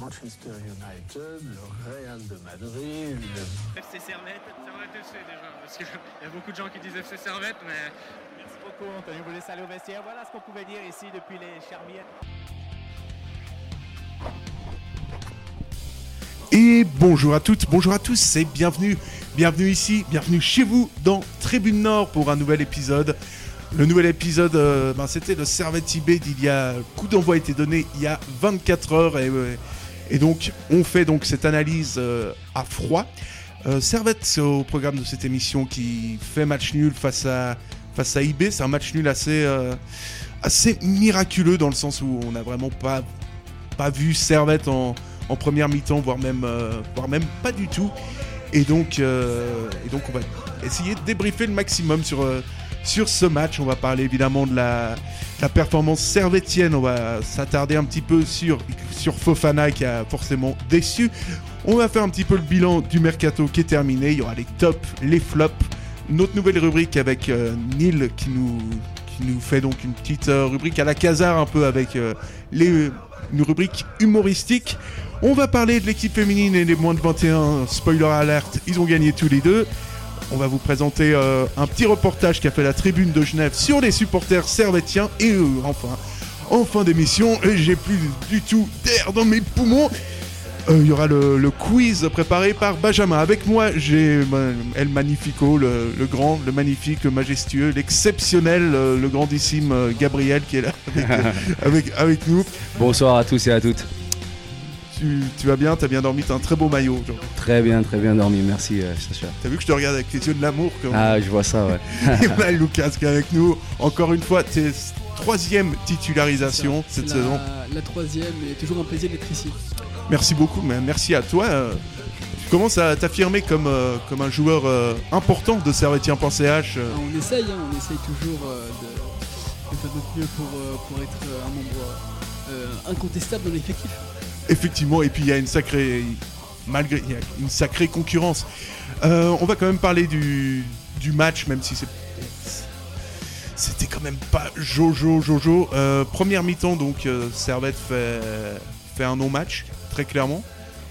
Manchester United, le Real de Madrid. FC Servette, Servette FC déjà, parce qu'il y a beaucoup de gens qui disent FC Servette, mais. Merci beaucoup, Anthony. Vous laisse aller au vestiaire. Voilà ce qu'on pouvait dire ici depuis les Charmières. Et bonjour à toutes, bonjour à tous et bienvenue, bienvenue ici, bienvenue chez vous dans Tribune Nord pour un nouvel épisode. Le nouvel épisode, euh, ben, c'était le Servette IB d'il y a, coup d'envoi a été donné il y a 24 heures et, euh, et donc on fait donc cette analyse euh, à froid. Euh, Servette au programme de cette émission qui fait match nul face à, face à IB, c'est un match nul assez, euh, assez miraculeux dans le sens où on n'a vraiment pas, pas vu Servette en, en première mi-temps, voire même, euh, voire même pas du tout. Et donc, et donc on va essayer de débriefer le maximum sur, sur ce match. On va parler évidemment de la, performance servettienne. On va s'attarder un petit peu sur, sur Fofana qui a forcément déçu. On va faire un petit peu le bilan du mercato qui est terminé. Il y aura les tops, les flops. Notre nouvelle rubrique avec euh, Neil qui nous, qui nous fait donc une petite euh, rubrique à la casar un peu avec euh, les, une rubrique humoristique. On va parler de l'équipe féminine et des moins de 21. Spoiler alert, ils ont gagné tous les deux. On va vous présenter euh, un petit reportage qu'a fait la tribune de Genève sur les supporters servettiens. Et euh, enfin, en fin d'émission, euh, j'ai plus du tout d'air dans mes poumons. Il y aura le, le quiz préparé par Benjamin. Avec moi, j'ai El Magnifico, le, le grand, le magnifique, le majestueux, l'exceptionnel, le grandissime Gabriel qui est là avec, avec, avec nous. Bonsoir à tous et à toutes. Tu, tu vas bien, t'as bien dormi, t'as un très beau maillot aujourd'hui. Très bien, très bien dormi. Merci, euh, Sacha. T'as vu que je te regarde avec les yeux de l'amour comme Ah, je vois ça, ouais. Et voilà Lucas qui est avec nous. Encore une fois, tes troisième titularisation cette la, saison. La troisième, et toujours un plaisir d'être ici. Merci beaucoup, mais merci à toi. Tu commences à t'affirmer comme, euh, comme un joueur euh, important de Servetien.ch. Ah, on essaye, hein, on essaye toujours euh, de, de faire notre mieux pour, euh, pour être euh, un membre euh, incontestable dans l'effectif. Effectivement, et puis il y a une sacrée, malgré, il y a une sacrée concurrence. Euh, on va quand même parler du, du match, même si c'est, c'était quand même pas Jojo Jojo. Euh, première mi-temps, donc euh, Servette fait, fait un non-match, très clairement.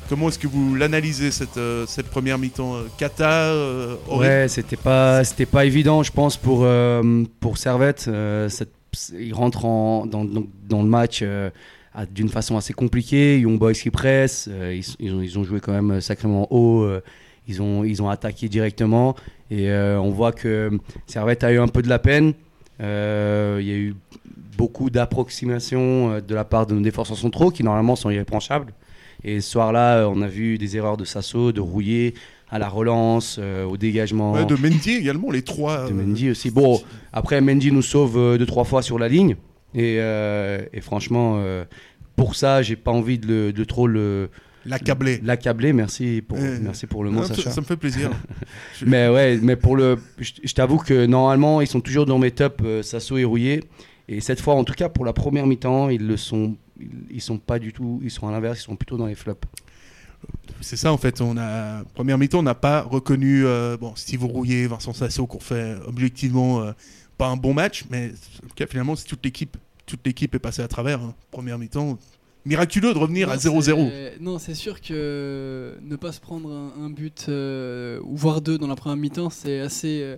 Comment est-ce que vous l'analysez cette, euh, cette première mi-temps Kata, euh, Ouais, c'était pas, pas évident, je pense, pour, pour Servette. Rentrent en- dans, dans- le match d'une façon assez compliquée. Young Boys qui pressent, euh, ils, ils ont, ils ont joué quand même sacrément haut. euh, ils, ont, ils ont attaqué directement. Et euh, on voit que Servette a eu un peu de la peine. Euh, Il y a eu beaucoup d'approximations euh, de la part de nos défenseurs centraux qui normalement sont irrépréhensibles. Et ce soir-là, euh, on a vu des erreurs de Sasso, de Rouillé, à la relance, euh, au dégagement. Ouais, de Mendy également, les trois. De euh, Mendy aussi. Bon, après, Mendy nous sauve euh, deux, trois fois sur la ligne. Et, euh, et franchement, euh, pour ça, j'ai pas envie de, le- de trop le L'accabler. l'accabler. Merci pour, Euh, merci pour le mot, Non, ça, Sacha. ça me fait plaisir. Mais ouais, mais pour le, je, je t'avoue que normalement, ils sont toujours dans mes tops, euh, Sasso et Rouillé. Et cette fois, en tout cas, pour la première mi-temps, ils le sont, ils, sont pas du tout, ils sont à l'inverse, ils sont plutôt dans les flops. C'est ça en fait. On a première mi-temps, on n'a pas reconnu euh, bon Steve Rouillet, Vincent Sasso qu'on fait objectivement pas un bon match, mais en tout cas, finalement c'est toute l'équipe, toute l'équipe est passée à travers. hein. Première mi-temps, miraculeux de revenir Non, à 0-0. c'est- Non, c'est sûr que ne pas se prendre un, un but, euh, ou voire deux dans la première mi-temps, c'est assez, euh,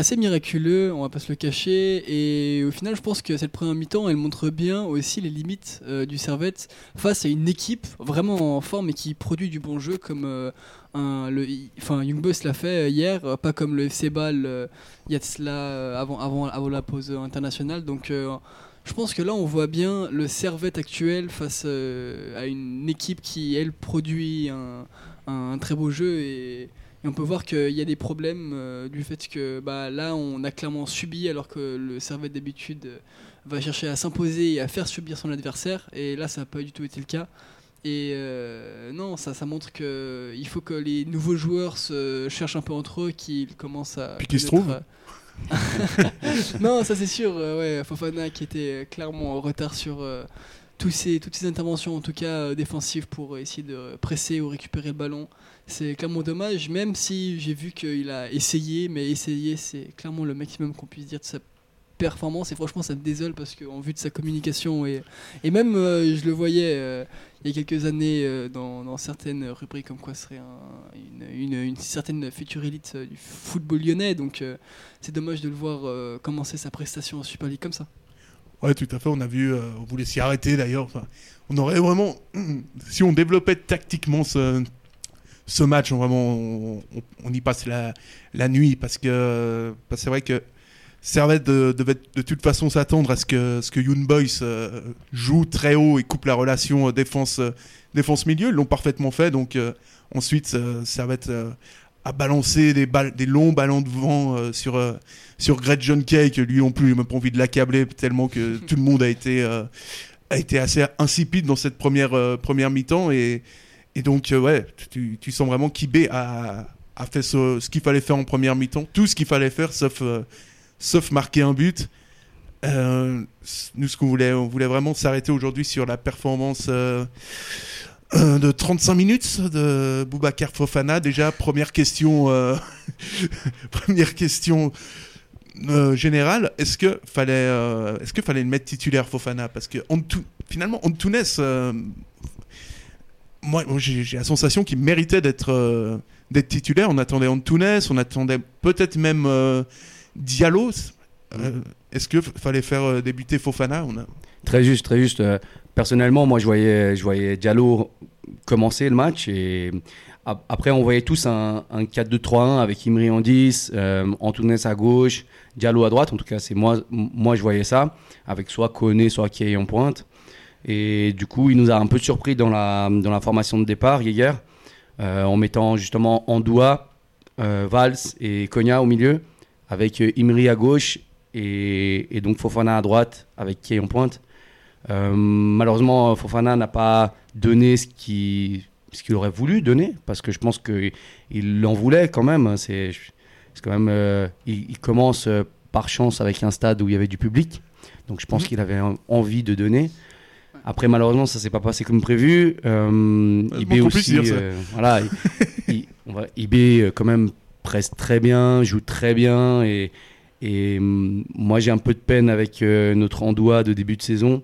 assez miraculeux, on va pas se le cacher. Et au final, je pense que cette première mi-temps, elle montre bien aussi les limites euh, du Servette face à une équipe vraiment en forme et qui produit du bon jeu comme. euh, un, le, enfin, Young l'a fait euh, hier, euh, pas comme le FC Ball il y a cela avant, avant, avant la pause internationale. Donc, je pense que là, on voit bien le Servette actuel face à une équipe qui, elle, produit un, un très beau jeu. Et, et on peut voir qu'il y a des problèmes euh, du fait que bah, là, on a clairement subi, alors que le Servette, d'habitude, euh, va chercher à s'imposer et à faire subir son adversaire. Et là, ça n'a pas du tout été le cas. Et euh, non, ça, ça montre que il faut que les nouveaux joueurs se cherchent un peu entre eux, qu'ils commencent à. Puis qu'ils se connaître, non, ça c'est sûr. ouais, Fofana qui était clairement en retard sur tous ces, toutes ces interventions, en tout cas défensives, pour essayer de presser ou récupérer le ballon. C'est clairement dommage, même si j'ai vu qu'il a essayé, mais essayer, c'est clairement le maximum qu'on puisse dire de sa performance et franchement ça me désole parce qu'en vue de sa communication et, et même euh, je le voyais euh, il y a quelques années euh, dans, certaines rubriques comme quoi serait un- une, une- certaine future élite du football lyonnais donc c'est dommage de le voir commencer sa prestation en Super League comme ça. Ouais, tout à fait. On a vu, on voulait s'y arrêter d'ailleurs. On aurait vraiment, si on développait tactiquement ce, ce match, on, vraiment, on, y passe la, la nuit parce que c'est vrai que Servette de- devait de toute façon s'attendre à ce que ce que Young Boys euh, joue très haut et coupe la relation euh, défense euh, défense milieu. Ils l'ont parfaitement fait. Donc euh, ensuite, Servette a balancé des balles, des longs ballons de vent sur sur Greg John Kay, que lui non plus, j'ai même pas envie de l'accabler tellement que tout le monde a été, a été assez insipide dans cette première, première mi-temps. Et, et donc, euh, ouais, tu, sens vraiment qu'Ibé a, fait ce, qu'il fallait faire en première mi-temps, tout ce qu'il fallait faire, sauf, euh, marquer un but. Euh, nous, ce qu'on voulait, on voulait vraiment s'arrêter aujourd'hui sur la performance de 35 minutes de Boubacar Fofana. Déjà, première question, première question générale. Est-ce que fallait, est-ce que fallait le mettre titulaire Fofana? Parce que Antou- finalement, Antunes, moi, j'ai la sensation qu'il méritait d'être euh, d'être titulaire. On attendait Antunes, on attendait peut-être même euh, Diallo. Euh, Est-ce que f- fallait faire débuter Fofana On a- Très juste, très juste. Personnellement, moi, je voyais, je voyais Diallo commencer le match et ap- après, on voyait tous un, un 4-2-3-1 avec Imri en 10, euh, Antunes à gauche, Diallo à droite. En tout cas, c'est moi, moi, je voyais ça avec soit Koné, soit Kay en pointe. Et du coup, il nous a un peu surpris dans la, dans la formation de départ, Jäger, euh, en mettant justement Andoua, euh, Valls et Konya au milieu, avec euh, Imri à gauche et, et donc Fofana à droite avec Kay en pointe. Euh, malheureusement, Fofana n'a pas donné ce qu'il ce qu'il aurait voulu donner parce que je pense qu'il en voulait quand même. C'est quand même il, il commence par chance avec un stade où il y avait du public, donc je pense Mhm. qu'il avait en- envie de donner. Après, malheureusement, ça s'est pas passé comme prévu. Euh, IB aussi, dire ça. euh, voilà, on va- IB euh, quand même presse très bien, joue très bien et et hum, moi, j'ai un peu de peine avec euh, notre Andoua de début de saison.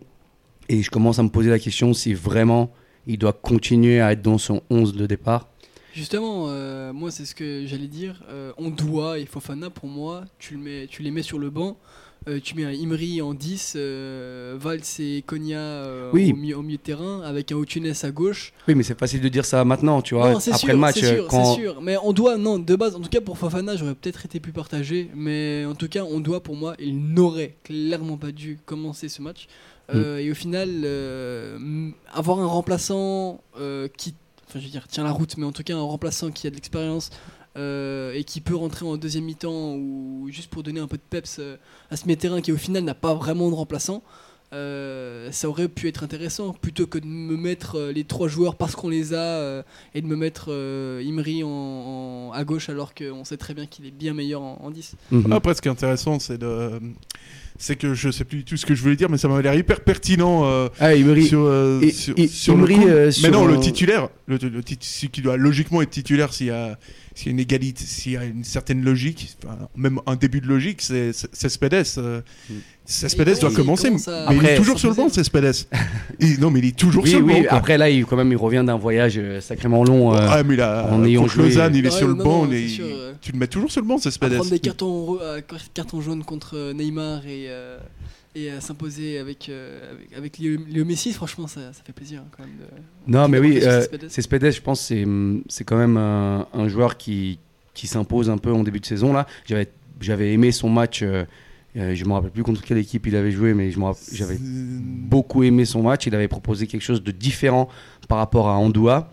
Et je commence à me poser la question si vraiment il doit continuer à être dans son 11 de départ. Justement, euh, moi c'est ce que j'allais dire. Euh, on doit et Fofana pour moi, tu, le mets, tu les mets sur le banc. Euh, tu mets un Imri en 10, euh, Valls et Konya euh, Oui. au, milieu, au milieu de terrain, avec un Otunes à gauche. Oui, mais c'est facile de dire ça maintenant, tu vois, non, après sûr, le match. c'est euh, sûr, quand... c'est sûr. Mais on doit, non, de base, en tout cas pour Fofana, j'aurais peut-être été plus partagé. Mais en tout cas, on doit, pour moi, il n'aurait clairement pas dû commencer ce match. Mm. Euh, Et au final, avoir un remplaçant qui, enfin, je veux dire, tient la route, mais en tout cas, un remplaçant qui a de l'expérience. Euh, et qui peut rentrer en deuxième mi-temps ou juste pour donner un peu de peps euh, à ce terrain qui au final n'a pas vraiment de remplaçant euh, ça aurait pu être intéressant plutôt que de me mettre euh, les trois joueurs parce qu'on les a euh, et de me mettre euh, Imri en, en- à gauche alors qu'on sait très bien qu'il est bien meilleur en, en 10. Mhm. Après, ce qui est intéressant, c'est de. C'est que je sais plus du tout ce que je voulais dire, mais ça m'avait l'air hyper pertinent euh, Ah, Imri, sur, euh, et- sur, et- sur Imri, le coup. euh, mais non, le titulaire, le, le celui qui doit logiquement être titulaire s'il y a, s'il y a une égalité, s'il y a une certaine logique, enfin, même un début de logique, c'est Cespedes. euh, Mm. Cespedes doit commencer, mais il est toujours sur le banc. Cespedes. Non, mais il est toujours oui, sur le oui, banc. quoi. après là, il, quand même, il revient d'un voyage euh, sacrément long. euh, ah, mais il a, en ayant contre joué- Lausanne, il est Ouais, sur le non, banc, non, il est- c'est sûr, tu le mets toujours sur le banc, Cespedes. prendre des cartons, euh, cartons jaunes contre Neymar et, et à s'imposer avec, euh, avec, avec Léo, Léo Messi, franchement ça, ça fait plaisir hein, quand même. de- Non, mais oui, euh, Cespedes. Cespedes, je pense, c'est c'est quand même un, un joueur qui, qui s'impose un peu en début de saison. là. J'avais aimé son match. euh, je me rappelle plus contre quelle équipe il avait joué, mais j'avais beaucoup aimé son match. Il avait proposé quelque chose de différent par rapport à Andoua.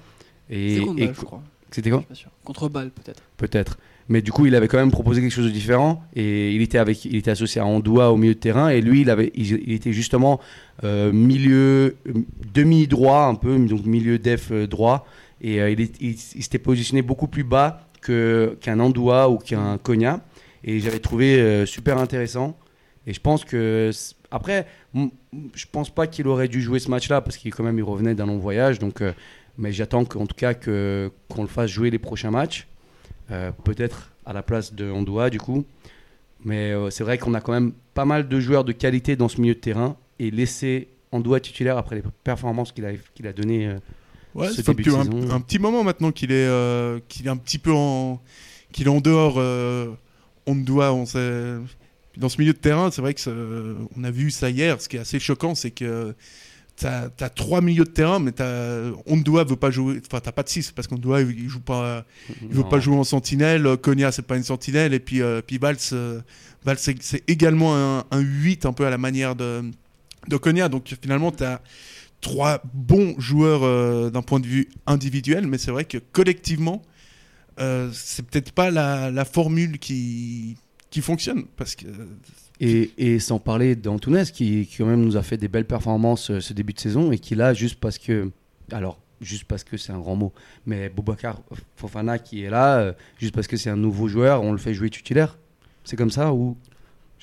Et, C'est contre Bâle, je crois. c'était quoi. Contre Bâle peut-être. Peut-être. Mais du coup, il avait quand même proposé quelque chose de différent et il était, avec, il était associé à Andoua au milieu de terrain et lui, il, avait, il, était justement euh, milieu, euh, demi-droit un peu, donc milieu def euh, droit et il, il- s'était positionné beaucoup plus bas que, qu'un Andoua ou qu'un Konya et j'avais trouvé super intéressant et je pense que après, je pense pas qu'il aurait dû jouer ce match-là parce qu'il quand même il revenait d'un long voyage donc mais j'attends qu'en tout cas que, qu'on le fasse jouer les prochains matchs. Euh, peut-être à la place de Andoua du coup. Mais euh, c'est vrai qu'on a quand même pas mal de joueurs de qualité dans ce milieu de terrain et laisser Andoua titulaire après les performances qu'il a, qu'il a données. euh, Ouais, ce début de un, saison. un petit moment maintenant qu'il est, euh, qu'il est un petit peu en, qu'il est en dehors. euh, on doit, on sait. Dans ce milieu de terrain, c'est vrai que ça- on a vu ça hier. Ce qui est assez choquant, c'est que t'as as trois milieux de terrain, mais t'as Ondoa veut pas jouer. Enfin, t'as pas de 6 parce qu'Ondoa il joue pas, il veut non. pas jouer en sentinelle. Konya c'est pas une sentinelle et puis euh, puis Valls, euh, Valls, c'est c'est également un, un 8 un peu à la manière de de Konya. Donc finalement t'as trois bons joueurs euh, d'un point de vue individuel, mais c'est vrai que collectivement, euh, c'est peut-être pas la, la formule qui, qui fonctionne. Parce que Et, sans parler d'Antunes qui, qui quand même nous a fait des belles performances euh, ce début de saison et qui là juste parce que alors juste parce que c'est un grand mot mais Boubacar Fofana qui est là euh, juste parce que c'est un nouveau joueur on le fait jouer titulaire. C'est comme ça ou?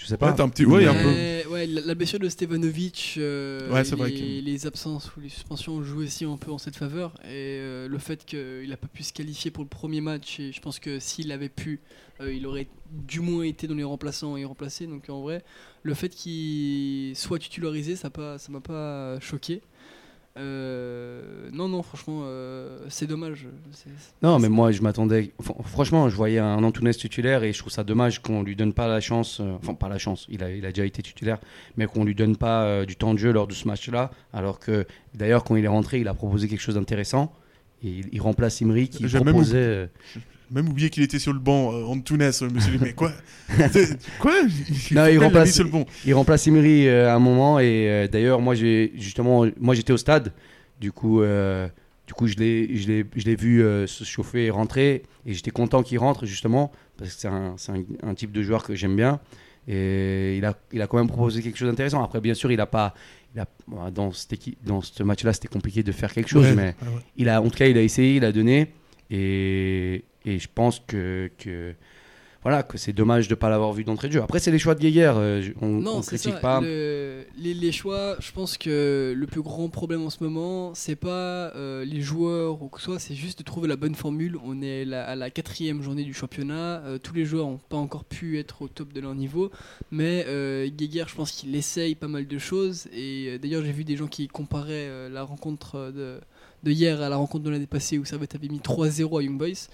Je sais pas Ouais, un petit- ouais, un peu- ouais, la, la blessure de Stevanovic, euh, Ouais, les, vrai que- les absences ou les suspensions joué aussi un peu en cette faveur. Et euh, le fait qu'il n'a pas pu se qualifier pour le premier match, et je pense que s'il avait pu, euh, il aurait du moins été dans les remplaçants et remplacé. Donc en vrai, le fait qu'il soit titularisé, ça m'a pas choqué. Euh, non, non, franchement, euh, c'est dommage. C'est- non mais moi je m'attendais fr- franchement je voyais un Antunes titulaire et je trouve ça dommage qu'on lui donne pas la chance euh, enfin pas la chance il a, il a déjà été titulaire mais qu'on lui donne pas euh, du temps de jeu lors de ce match là alors que d'ailleurs quand il est rentré il a proposé quelque chose d'intéressant et il, il remplace Imri qui J'ai même proposait euh, même oublié qu'il était sur le banc, euh, Antunes. Je me suis dit, mais quoi Quoi Non, il l'a mis remplace- sur le banc. Il remplace Emery euh, à un moment et euh, d'ailleurs moi j'ai justement moi j'étais au stade du coup euh, du coup je l'ai je l'ai je l'ai vu euh, se chauffer et rentrer et j'étais content qu'il rentre justement parce que c'est un, c'est un, un type de joueur que j'aime bien et il a il a quand même proposé quelque chose d'intéressant après bien sûr il a pas il a, dans cette équipe dans ce match là c'était compliqué de faire quelque chose Ouais, mais ouais. il a en tout cas il a essayé il a donné et, et je pense que, que voilà que c'est dommage de pas l'avoir vu d'entrée de jeu après c'est les choix de Guéguerre euh, on, c'est critique ça. pas Le- les, les choix, je pense que le plus grand problème en ce moment, c'est pas euh, les joueurs ou que ce soit, c'est juste de trouver la bonne formule. On est la- à la quatrième journée du championnat. euh, tous les joueurs n'ont pas encore pu être au top de leur niveau. Mais euh, Guéguerre, je pense qu'il essaye pas mal de choses. Et d'ailleurs, j'ai vu des gens qui comparaient la rencontre de, de hier à la rencontre de l'année passée où Servette avait mis 3-0 à Young Boys.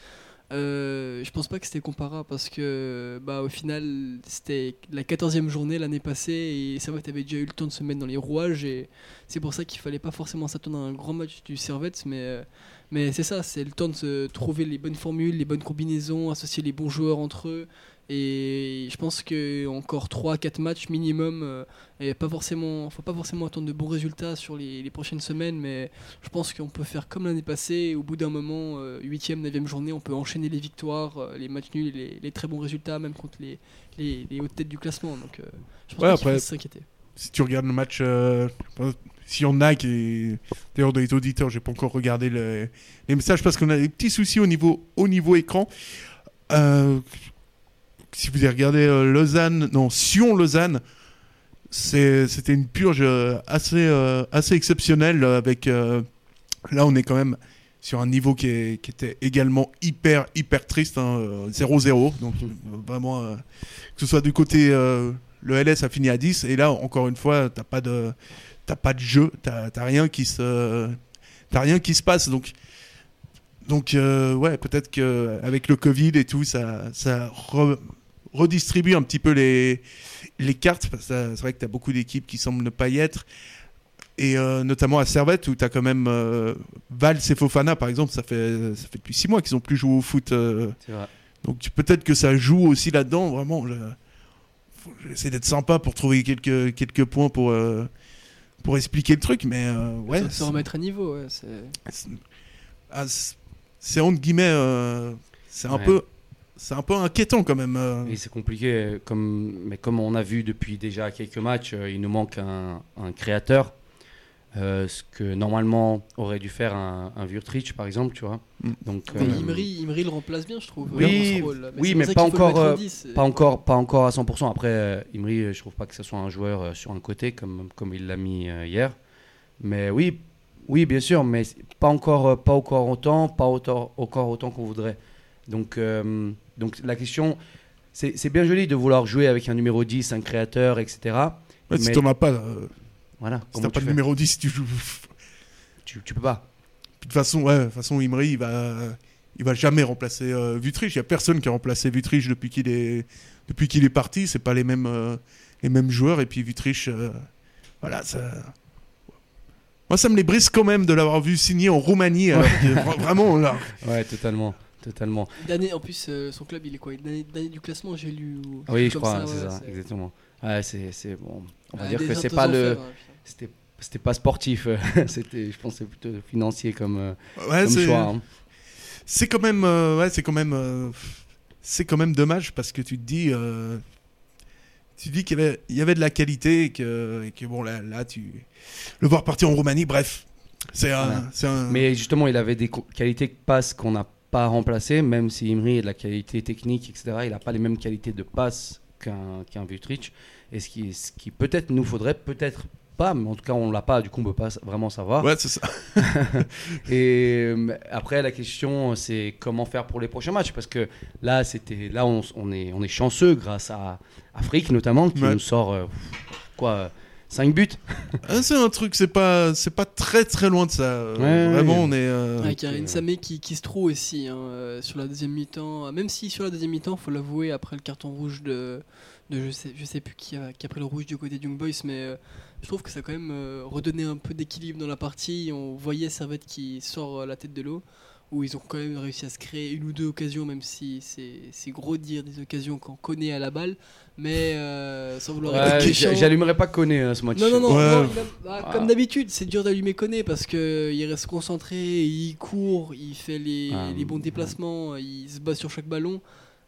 Euh, je pense pas que c'était comparable parce que bah, au final c'était la 14e journée l'année passée et Servette avait déjà eu le temps de se mettre dans les rouages et c'est pour ça qu'il fallait pas forcément s'attendre à un grand match du Servette mais, euh, mais c'est ça, c'est le temps de se trouver les bonnes formules, les bonnes combinaisons, associer les bons joueurs entre eux et je pense que encore 3-4 matchs minimum euh, et pas forcément, faut pas forcément attendre de bons résultats sur les, les prochaines semaines mais je pense qu'on peut faire comme l'année passée. Au bout d'un moment, 8e, 9e journée, on peut enchaîner les victoires, euh, les matchs nuls les, les très bons résultats, même contre les, les, les hautes têtes du classement. Donc, euh, je pense Ouais, pas qu'il faut s'inquiéter. Si tu regardes le match, euh, y en a qui. D'ailleurs, dans les auditeurs, j'ai pas encore regardé le- les messages parce qu'on a des petits soucis au niveau, au niveau écran. Euh, si vous avez regardé euh, Lausanne, non, Sion-Lausanne, c'était une purge euh, assez, euh, assez exceptionnelle euh, avec. là, on est quand même sur un niveau qui, était également hyper, hyper triste, hein, euh, 0-0. Donc, euh, vraiment, que ce soit du côté. le LS a fini à 10, et là, encore une fois, t'as pas pas de jeu, t'as rien qui se, rien qui se passe. Donc, donc ouais, peut-être que avec le Covid et tout, ça, ça re- redistribue un petit peu les, les cartes. parce que C'est vrai que t'as beaucoup d'équipes qui semblent ne pas y être. Et euh, notamment à Servette, où tu as quand même euh, Valls et Fofana, par exemple, ça fait, ça fait depuis 6 mois qu'ils ont plus joué au foot. euh, vrai. donc peut-être que ça joue aussi là-dedans. Vraiment, j'essaie d'être sympa pour trouver quelques, quelques points pour, euh, pour expliquer le truc. Mais ouais, se, remettre à niveau, ouais, c'est- c'est- ah, c'est entre guillemets, c'est un Ouais. peu, c'est un peu inquiétant quand même. euh. Et c'est compliqué, euh, comme, mais comme on a vu depuis déjà quelques matchs, euh, il nous manque un, un créateur. euh, ce que normalement aurait dû faire un, un Wurtrich, par exemple, tu vois. Mm. Donc, Mais euh, Imri, Imri le remplace bien, je trouve. Oui, dans ce rôle-là. oui, mais pas encore, mettre en euh, 10, et- pas encore, pas encore à 100%. Après, euh, Imri, euh, je trouve pas que ce soit un joueur euh, sur un côté comme, comme il l'a mis euh, hier. Mais oui, oui, bien sûr, mais pas encore, euh, pas encore autant, pas autant, encore autant qu'on voudrait. Donc, euh, donc la question, c'est c'est bien joli de vouloir jouer avec un numéro 10, un créateur, etc. Ouais, si Mais- t'en as pas, euh, Voilà. si t'as pas de numéro 10, tu joues. tu, tu peux pas. Puis de toute façon, ouais, de toute façon, Imri, il va, il va jamais remplacer euh, Vutriche. Il y a personne qui a remplacé Vutriche depuis qu'il est, depuis qu'il est parti. C'est pas les mêmes, euh, les mêmes joueurs. Et puis Vutriche, euh, voilà, ça. Moi, ça me les brise quand même de l'avoir vu signer en Roumanie. Vraiment, là. Ouais, totalement. Totalement. Dernier, en plus, euh, son club, il est quoi? Il est dernier, dernier du classement, j'ai lu. ou Oui, je crois, c'est ouais, ça, exactement. Ouais, c'est c'est bon. On va Ah, dire que c'est pas le. hein. C'était c'était pas sportif. euh, C'était, je pense, que c'est plutôt financier comme, euh, Ouais, comme c'est, choix. hein. c'est quand même, euh, ouais, c'est quand même, euh, c'est quand même dommage parce que tu te dis, euh, tu te dis qu'il y avait, il y avait de la qualité et que, et que bon là, là, tu le voir partir en Roumanie, bref, c'est un, un. Mais justement, il avait des qualités de passe qu'on n'a pas remplacées, même si Imri a de la qualité technique, etc. Il n'a pas les mêmes qualités de passe qu'un Vutric. Et ce qui, ce qui peut-être nous faudrait, peut-être pas, mais en tout cas, on l'a pas, du coup, on peut pas vraiment savoir. Ouais, c'est ça. Et euh, après, la question, c'est comment faire pour les prochains matchs Parce que là, c'était, là on, on est, on est chanceux grâce à Afrique, notamment, qui Ouais. nous sort euh, quoi 5 buts Ah, c'est un truc, c'est pas, c'est pas très très loin de ça. euh, Ouais, Vraiment, ouais. on est. euh, Avec un Insamé qui, qui se trouve aussi hein, euh, sur la deuxième mi-temps. Même si sur la deuxième mi-temps, faut l'avouer, après le carton rouge de, de je, sais, je sais plus qui a, qui a pris le rouge du côté Young Boys, mais euh, je trouve que ça a quand même euh, redonné un peu d'équilibre dans la partie. On voyait Servette qui sort la tête de l'eau, où ils ont quand même réussi à se créer une ou deux occasions, même si c'est c'est gros de dire des occasions qu'on connaît à la balle, mais euh, sans vouloir Ouais, être j'a- méchant. J'allumerais pas Koné hein, ce match. Non, non, non, Ouais. bah, Ah. comme d'habitude, c'est dur d'allumer Koné parce qu'il reste concentré, il court, il fait les, Ah, les bons ouais. déplacements, il se bat sur chaque ballon.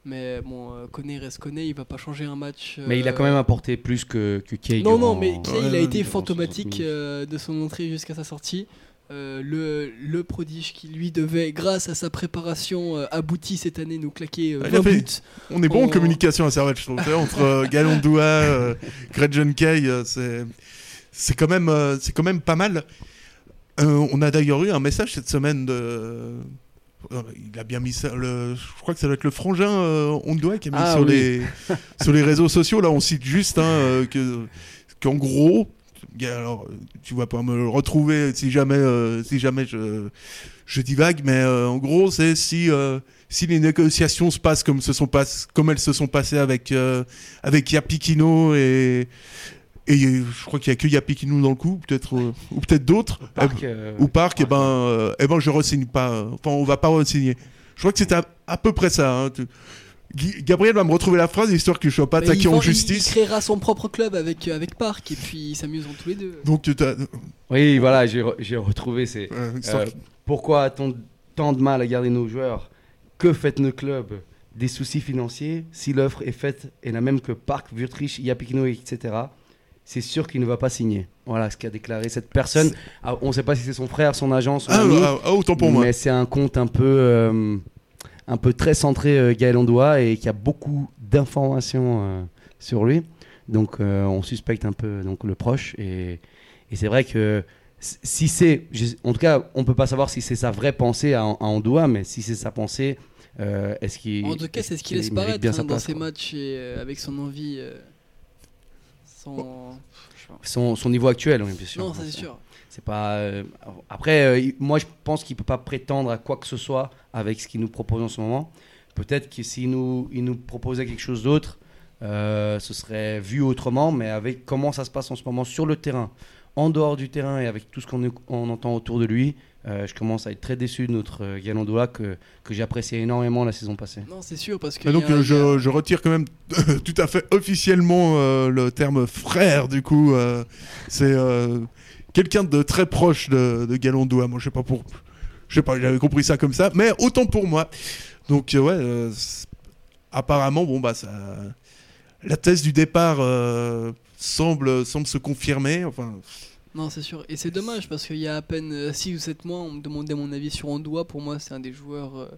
Mais bon, euh, Koné reste Koné, il va pas changer un match. Mais il a euh, quand même apporté plus que, que Kay Non, durant- non, mais Kay, il a été durant 60 fantomatique euh, de son entrée jusqu'à sa sortie. Euh, le, le prodige qui lui devait, grâce à sa préparation euh, aboutie cette année, nous claquer euh, Il a 20 fait- buts. On est bon en On- communication à Servette, je trouve. entre euh, Galandoua, euh, Gretchen Kay, c'est c'est quand même c'est quand même pas mal. On a d'ailleurs eu un message cette semaine de. il a bien mis ça. Le, je crois que ça doit être le frangin Ondoa qui a mis Ah sur, oui. les, sur les réseaux sociaux. Là, on cite juste hein, que qu'en gros, alors tu vas pas me retrouver si jamais euh, si jamais je je divague, mais euh, en gros, c'est si euh, si les négociations se passent comme se sont pas comme elles se sont passées avec avec Yapikino et et je crois qu'il y a que Yapikino dans le coup, peut-être ou peut-être d'autres Parc, ou Parc, et Parc, ben euh, eh ben je resigne pas. Enfin, on va pas resigner. Je crois que c'était à, à peu près ça. hein. Tu- Gabriel va me retrouver la phrase histoire que je sois pas attaqué en justice. il créera son propre club avec, euh, avec Park et puis ils s'amuseront tous les deux. Donc tu t'as- Oui, voilà, j'ai re- j'ai retrouvé. C'est euh, histoire euh, pourquoi a-t-on tant de mal à garder nos joueurs? Que fait nos clubs? Des soucis financiers? Si l'offre est faite est la même que Parc, Vutrich, Yapikino, etc. C'est sûr qu'il ne va pas signer. Voilà ce qu'a déclaré cette personne. Ah, on ne sait pas si c'est son frère, son agent, son Ah, ami. ah, ah, autant pour moi. Mais c'est un compte un peu, euh, un peu très centré euh, Gaël Ondoa et qui a beaucoup d'informations euh, sur lui. Donc euh, on suspecte un peu donc, le proche. Et, et c'est vrai que si c'est, en tout cas, on peut pas savoir si c'est sa vraie pensée à, à Ondoa, mais si c'est sa pensée, euh, est-ce qu'il. En tout cas, c'est ce qu'il laisse paraître bien hein, dans ses matchs et euh, avec son envie. euh, son, son niveau actuel, oui, bien sûr. Non, ça c'est sûr. C'est pas. euh, Après, euh, moi, je pense qu'il peut pas prétendre à quoi que ce soit avec ce qu'il nous propose en ce moment. Peut-être que s'il nous, il nous proposait quelque chose d'autre, euh, ce serait vu autrement. Mais avec comment ça se passe en ce moment sur le terrain, en dehors du terrain et avec tout ce qu'on on entend autour de lui, euh, je commence à être très déçu de notre euh, que, que j'appréciais énormément la saison passée. Non, c'est sûr parce que. Et donc a- a- je, je retire quand même tout à fait officiellement euh, le terme frère du coup. euh, c'est euh, quelqu'un de très proche de, de Galandoa. Moi je sais pas pour, je sais pas, j'avais compris ça comme ça, mais autant pour moi. Donc euh, ouais, euh, apparemment bon bah ça, la thèse du départ euh, semble semble se confirmer. Enfin Non, c'est sûr. Et c'est dommage parce qu'il y a à peine 6 ou 7 mois, on me demandait mon avis sur Andoua. Pour moi, c'est un des joueurs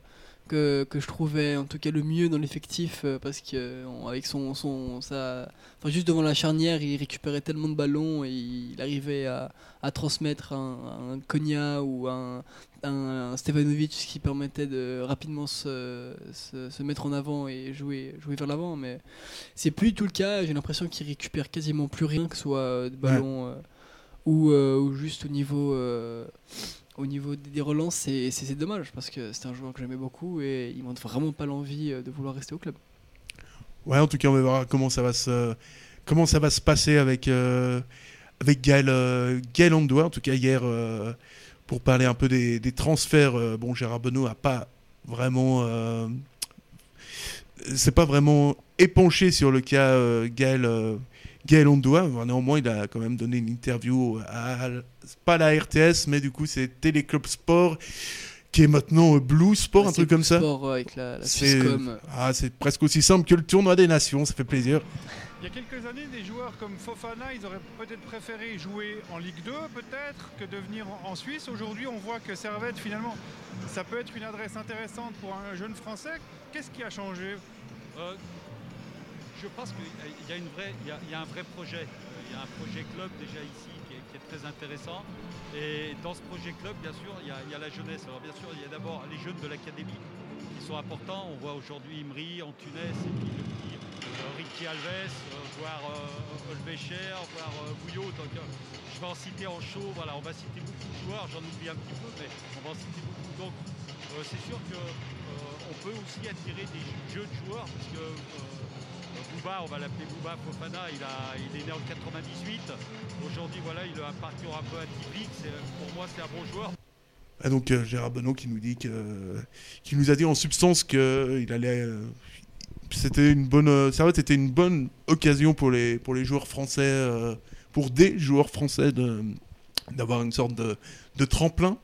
que, que je trouvais en tout cas le mieux dans l'effectif euh, parce qu'avec son, son sa... enfin, juste devant la charnière, il récupérait tellement de ballons et il arrivait à, à transmettre un, un Konya ou un un Stevanovic qui permettait de rapidement se, se, se mettre en avant et jouer, jouer vers l'avant. Mais c'est plus tout le cas. J'ai l'impression qu'il récupère quasiment plus rien, que ce soit euh, de ballon euh, ou, euh, ou juste au niveau, euh, au niveau des relances. C'est dommage parce que c'est un joueur que j'aimais beaucoup et il montre vraiment pas l'envie euh, de vouloir rester au club. Ouais, en tout cas, on va voir comment ça va se, comment ça va se passer avec, euh, avec Gaël, euh, Gaël Andoua. En tout cas, hier, euh, pour parler un peu des, transferts, euh, bon, Gérard Benoît a pas vraiment. c'est pas vraiment épanché sur le cas Gaël, Gaël. Enfin, Néanmoins, il a quand même donné une interview à, pas la RTS, mais du coup, c'est Téléclub Sport, qui est maintenant euh, Blue Sport, un C'est truc comme ça. Sport euh, avec la, la C'est Swisscom. ah, c'est presque aussi simple que le tournoi des nations, ça fait plaisir. Il y a quelques années, des joueurs comme Fofana, ils auraient peut-être préféré jouer en Ligue 2, peut-être, que de venir en en Suisse. Aujourd'hui, on voit que Servette, finalement, ça peut être une adresse intéressante pour un jeune Français. Qu'est-ce qui a changé? Euh, je pense qu'il y a, un vrai projet. Euh, Il y a un projet club déjà ici qui est, très intéressant. Et dans ce projet club, bien sûr, il y a, la jeunesse. Alors bien sûr, il y a d'abord les jeunes de l'académie qui sont importants. On voit aujourd'hui Imri, petit euh, Ricky Alves, euh, voire euh, voire euh, Bouillot. Je vais en citer en chaud. Voilà, on va citer beaucoup de joueurs. J'en oublie un petit peu, mais on va en citer beaucoup. Donc, c'est sûr que euh, on peut aussi attirer des jeunes joueurs parce que Bouba, on va l'appeler Bouba Fofana, il, a, il est né en 98. Aujourd'hui, voilà, il a un parcours un peu atypique. Pour moi, c'est un bon joueur. Ah, donc euh, Gérard Benoît qui nous dit que, qui nous a dit en substance que il allait, euh, c'était une bonne, euh, Servette était une bonne occasion pour les pour les joueurs français, euh, pour des joueurs français de d'avoir une sorte de, de tremplin.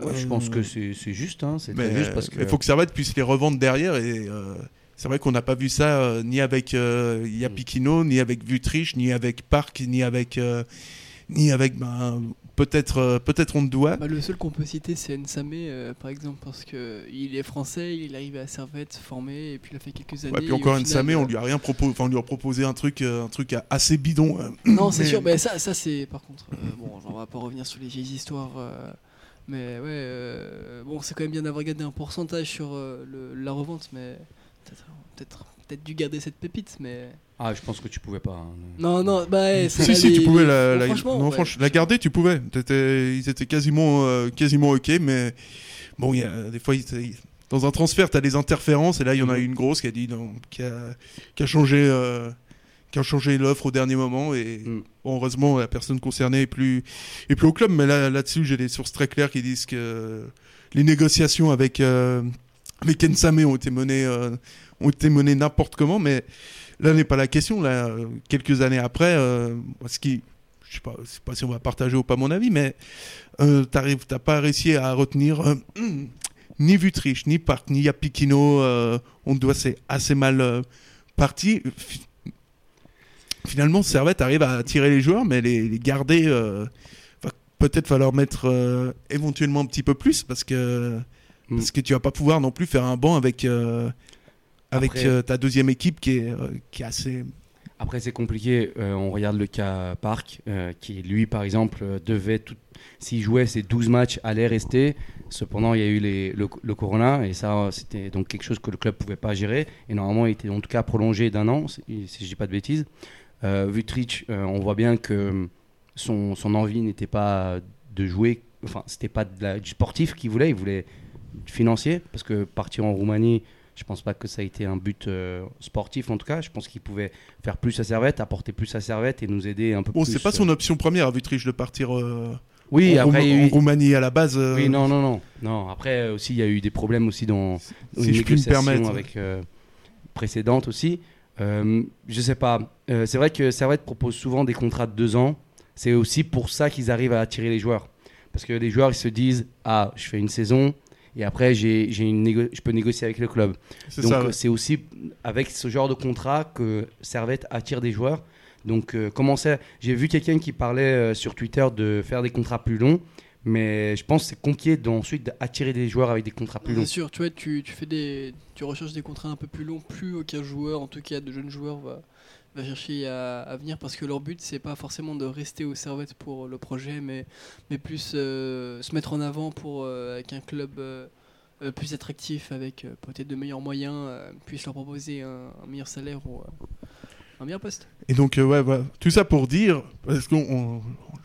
Ouais, je Euh, pense que c'est c'est juste, hein, c'est juste parce que. il faut que Servette puisse les revendre derrière et euh, c'est vrai qu'on n'a pas vu ça euh, ni avec euh, Yapikino, ni avec Vutriche, ni avec Park, ni avec euh, ni avec ben, peut-être euh, peut-être on doit. Bah, le seul qu'on peut citer, c'est Nsamé, euh, par exemple, parce que il est français, il est arrivé à Servette, formé, et puis il a fait quelques années. Ouais, puis et encore final, Nsamé, on lui a rien proposé, enfin on lui a proposé un truc, euh, un truc assez bidon. euh. Non, c'est Mais- sûr, mais ça, ça c'est par contre. euh, bon, on va pas revenir sur les vieilles histoires. euh, mais ouais, euh, bon, c'est quand même bien d'avoir gardé un pourcentage sur euh, le- la revente, mais peut-être peut-être peut-être dû garder cette pépite, mais. Ah, je pense que tu pouvais pas. hein. Non, non, bah ouais, c'est Si, si, les- tu pouvais la, bon, la- franchement, non, ouais, franch- la garder, tu pouvais. Ils étaient quasiment, euh, quasiment ok, mais bon, il y a des fois, ils- dans un transfert, tu as des interférences, et là, il y en a Mhm. une grosse qui a dit, non, qui a, qui a changé, euh, qui a changé l'offre au dernier moment, et Mm. bon, heureusement, la personne concernée est plus, est plus au club, mais là, là-dessus, j'ai des sources très claires qui disent que les négociations avec, euh, avec Ensame ont été menées, euh, ont été menées n'importe comment, mais là n'est pas la question. Là, euh, quelques années après, euh, ce qui, je sais pas, sais pas si on va partager ou pas mon avis, mais euh, t'arrives, t'as pas réussi à retenir ni Vutriche, ni Park, ni Yapikino. On doit c'est assez mal parti. Fi- Finalement, Servette arrive à attirer les joueurs, mais les, les garder. va peut-être falloir mettre éventuellement un petit peu plus parce que Mm. parce que tu vas pas pouvoir non plus faire un banc avec euh, avec Après- euh, ta deuxième équipe qui est euh, qui est assez Après, c'est compliqué. On regarde le cas Park, qui lui, par exemple, devait, tout... s'il jouait ses 12 matchs, allait rester. Cependant, il y a eu les- le, le Corona, et ça, c'était donc quelque chose que le club pouvait pas gérer. Et normalement, il était en tout cas prolongé d'un an, si, je dis pas de bêtises. Vutric, euh, on voit bien que son, son envie n'était pas de jouer, enfin, c'était pas de la- du sportif qu'il voulait, il voulait financier, parce que partir en Roumanie, je pense pas que ça a été un but euh, sportif en tout cas. Je pense qu'il pouvait faire plus à Servette, apporter plus à Servette et nous aider un peu bon plus. c'est pas son option première à Vutriche de partir euh, Oui, en, après, Roum- il y a eu- en Roumanie à la base euh, Oui, non, non, non, non. Après euh, aussi, il y a eu des problèmes aussi dans si une je puis me avec euh, précédente aussi. Euh, je sais pas. Euh, c'est vrai que Servette propose souvent des contrats de deux ans. C'est aussi pour ça qu'ils arrivent à attirer les joueurs. Parce que les joueurs, ils se disent Ah, je fais une saison et après, j'ai, j'ai une négo- je peux négocier avec le club. c'est Donc ça ouais. c'est aussi avec ce genre de contrat que Servette attire des joueurs. Donc euh, comment ça J'ai vu quelqu'un qui parlait euh, sur Twitter de faire des contrats plus longs, mais je pense que c'est compliqué d'ensuite d'attirer des joueurs avec des contrats plus Bien longs. sûr, tu vois, tu, tu fais des, tu recherches des contrats un peu plus longs, plus aucun joueur, en tout cas de jeunes joueurs, va, va chercher à, venir parce que leur but c'est pas forcément de rester aux Servettes pour le projet mais, mais plus euh, se mettre en avant pour euh, avec un club euh, euh, plus attractif avec peut-être de meilleurs moyens puisse leur proposer un, meilleur salaire ou un meilleur poste. Et donc, ouais, tout ça pour dire, parce on-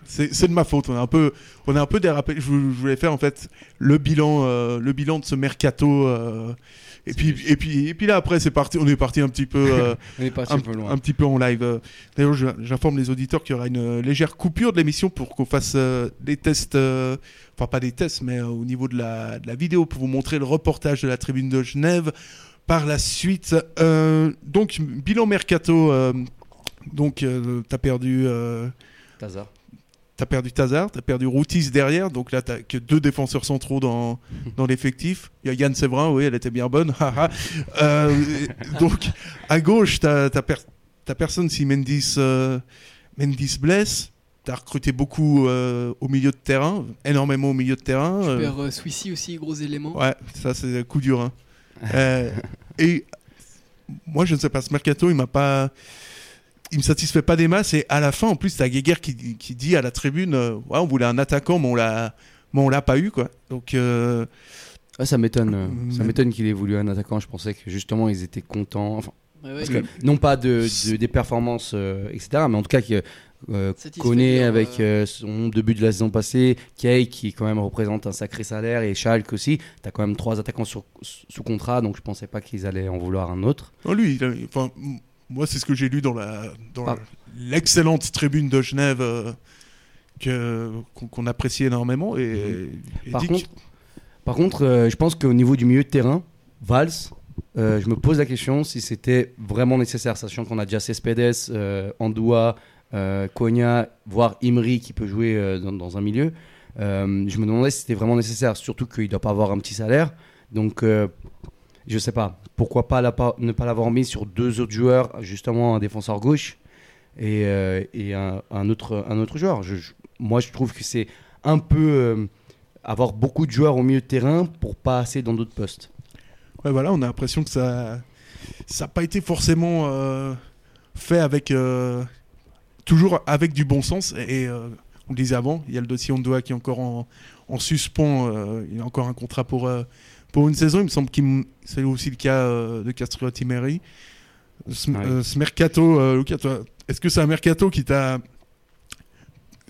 c'est de ma faute, on a un peu, on un peu dérapé. Je, je voulais faire en fait le bilan, le bilan de ce mercato. Et puis, et puis, et puis là après, c'est parti. On est parti un petit peu, euh, On est parti un, un, peu loin. un petit peu en live. Euh, D'ailleurs, j'informe les auditeurs qu'il y aura une euh, légère coupure de l'émission pour qu'on fasse euh, des tests, euh, enfin pas des tests, mais au niveau de la, de la vidéo pour vous montrer le reportage de la tribune de Genève. Par la suite, donc bilan mercato. donc, t'as perdu, Tazar. T'as perdu Tazar, t'as perdu Routis derrière. Donc là, t'as que deux défenseurs centraux dans, dans l'effectif. Il y a Yann Séverin, oui, elle était bien bonne. Euh, donc, à gauche, t'as t'as per- t'as personne si Mendy, euh, Mendy blesse. T'as recruté beaucoup euh, au milieu de terrain, énormément au milieu de terrain. Tu euh, perds euh, Swissy aussi, gros élément. Ouais, ça c'est un coup dur. hein. Euh, et moi, je ne sais pas, ce mercato, il m'a pas. Il me satisfait pas des masses. Et à la fin, en plus, t'as Guéguer qui, qui dit à la tribune euh, Ouais, on voulait un attaquant, mais on l'a, mais on l'a pas eu, quoi. Donc, euh, Ah, ça m'étonne. euh, Mm. Ça m'étonne qu'il ait voulu un attaquant. Je pensais que justement ils étaient contents. Enfin, Ouais, ouais, parce que- que, non pas de, de- des performances, euh, etc. Mais en tout cas, que euh, Satisfait connaît avec euh, son début de la saison passée, Kay qui quand même représente un sacré salaire et Schalke aussi. T'as quand même trois attaquants sur- sous contrat, donc je pensais pas qu'ils allaient en vouloir un autre. non, lui, il a- enfin, moi, c'est ce que j'ai lu dans la, dans Ah. l'excellente tribune de Genève euh, que, qu'on, qu'on apprécie énormément. Et, et Par contre, par contre, euh, je pense qu'au niveau du milieu de terrain, Valls, euh, je me pose la question si c'était vraiment nécessaire, sachant qu'on a déjà Cespedes, Andoua, Konya, voire Imri qui peut jouer dans, dans un milieu. Je me demandais si c'était vraiment nécessaire, surtout qu'il ne doit pas avoir un petit salaire. Donc, je sais pas. Pourquoi pas, ne pas l'avoir mis sur deux autres joueurs, justement un défenseur gauche et, euh, un, autre, un autre joueur Moi, je trouve que c'est un peu euh, avoir beaucoup de joueurs au milieu de terrain pour pas assez dans d'autres postes. Ouais, voilà, on a l'impression que ça n'a pas été forcément euh, fait avec toujours avec du bon sens. Et on le disait avant, il y a le dossier Ondoa qui est encore en, en suspens. il y a encore un contrat pour, pour une saison. Il me semble que c'est aussi le cas euh, de Castro Timeri. Ce, Ouais. euh, ce mercato, euh, Lucas, toi, est-ce que c'est un mercato qui t'a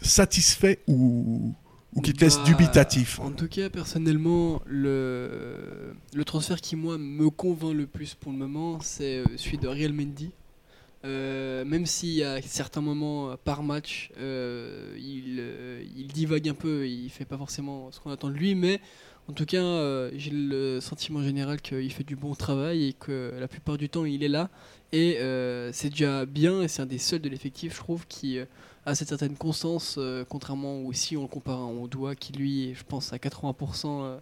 satisfait ou, ou qui te laisse Bah, dubitatif? En tout cas, personnellement, le, le transfert qui, moi, me convainc le plus pour le moment, c'est euh, celui de Real Mendy. Euh, même s'il y a certains moments euh, par match, euh, il, euh, il divague un peu, il fait pas forcément ce qu'on attend de lui, mais en tout cas, euh, j'ai le sentiment général qu'il fait du bon travail et que la plupart du temps, il est là. Et euh, c'est déjà bien, et c'est un des seuls de l'effectif, je trouve, qui euh, a cette certaine constance, contrairement aussi on le compare à Ondoa, qui lui, est, je pense, à 80% euh,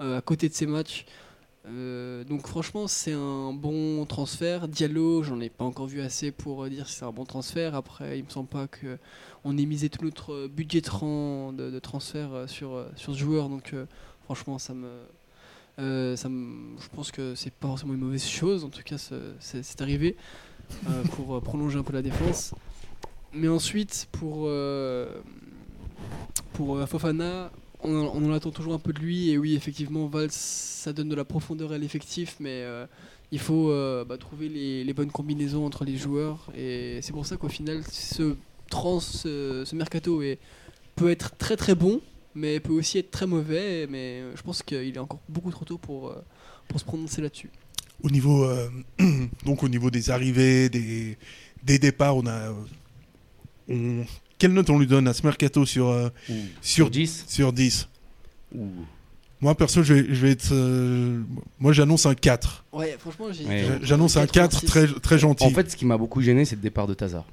euh, à côté de ses matchs. Donc franchement, c'est un bon transfert. Diallo, j'en ai pas encore vu assez pour dire si c'est un bon transfert. Après, il me semble pas que on ait misé tout notre budget de, de, transfert sur, sur ce joueur. Donc franchement, ça me, euh, ça me, je pense que c'est pas forcément une mauvaise chose. En tout cas, c'est- arrivé euh, pour euh, prolonger un peu la défense. Mais ensuite, pour, Fofana, on, en- attend toujours un peu de lui. Et oui, effectivement, Valls, ça donne de la profondeur à l'effectif, mais il faut bah, trouver les, bonnes combinaisons entre les joueurs. Et c'est pour ça qu'au final, ce, trans, ce, mercato peut être très très bon, mais peut aussi être très mauvais. Mais euh, je pense qu'il est encore beaucoup trop tôt pour, euh, pour se prononcer là-dessus. Au niveau, euh, donc au niveau des arrivées, des, des départs, on a. On, quelle note on lui donne à ce mercato sur, euh, sur, 10 sur 10 Moi, perso, je vais, je vais être. euh, moi, j'annonce un 4. Ouais, franchement. Ouais. J'annonce un 4 très, très gentil. En fait, ce qui m'a beaucoup gêné, c'est le départ de Tazar.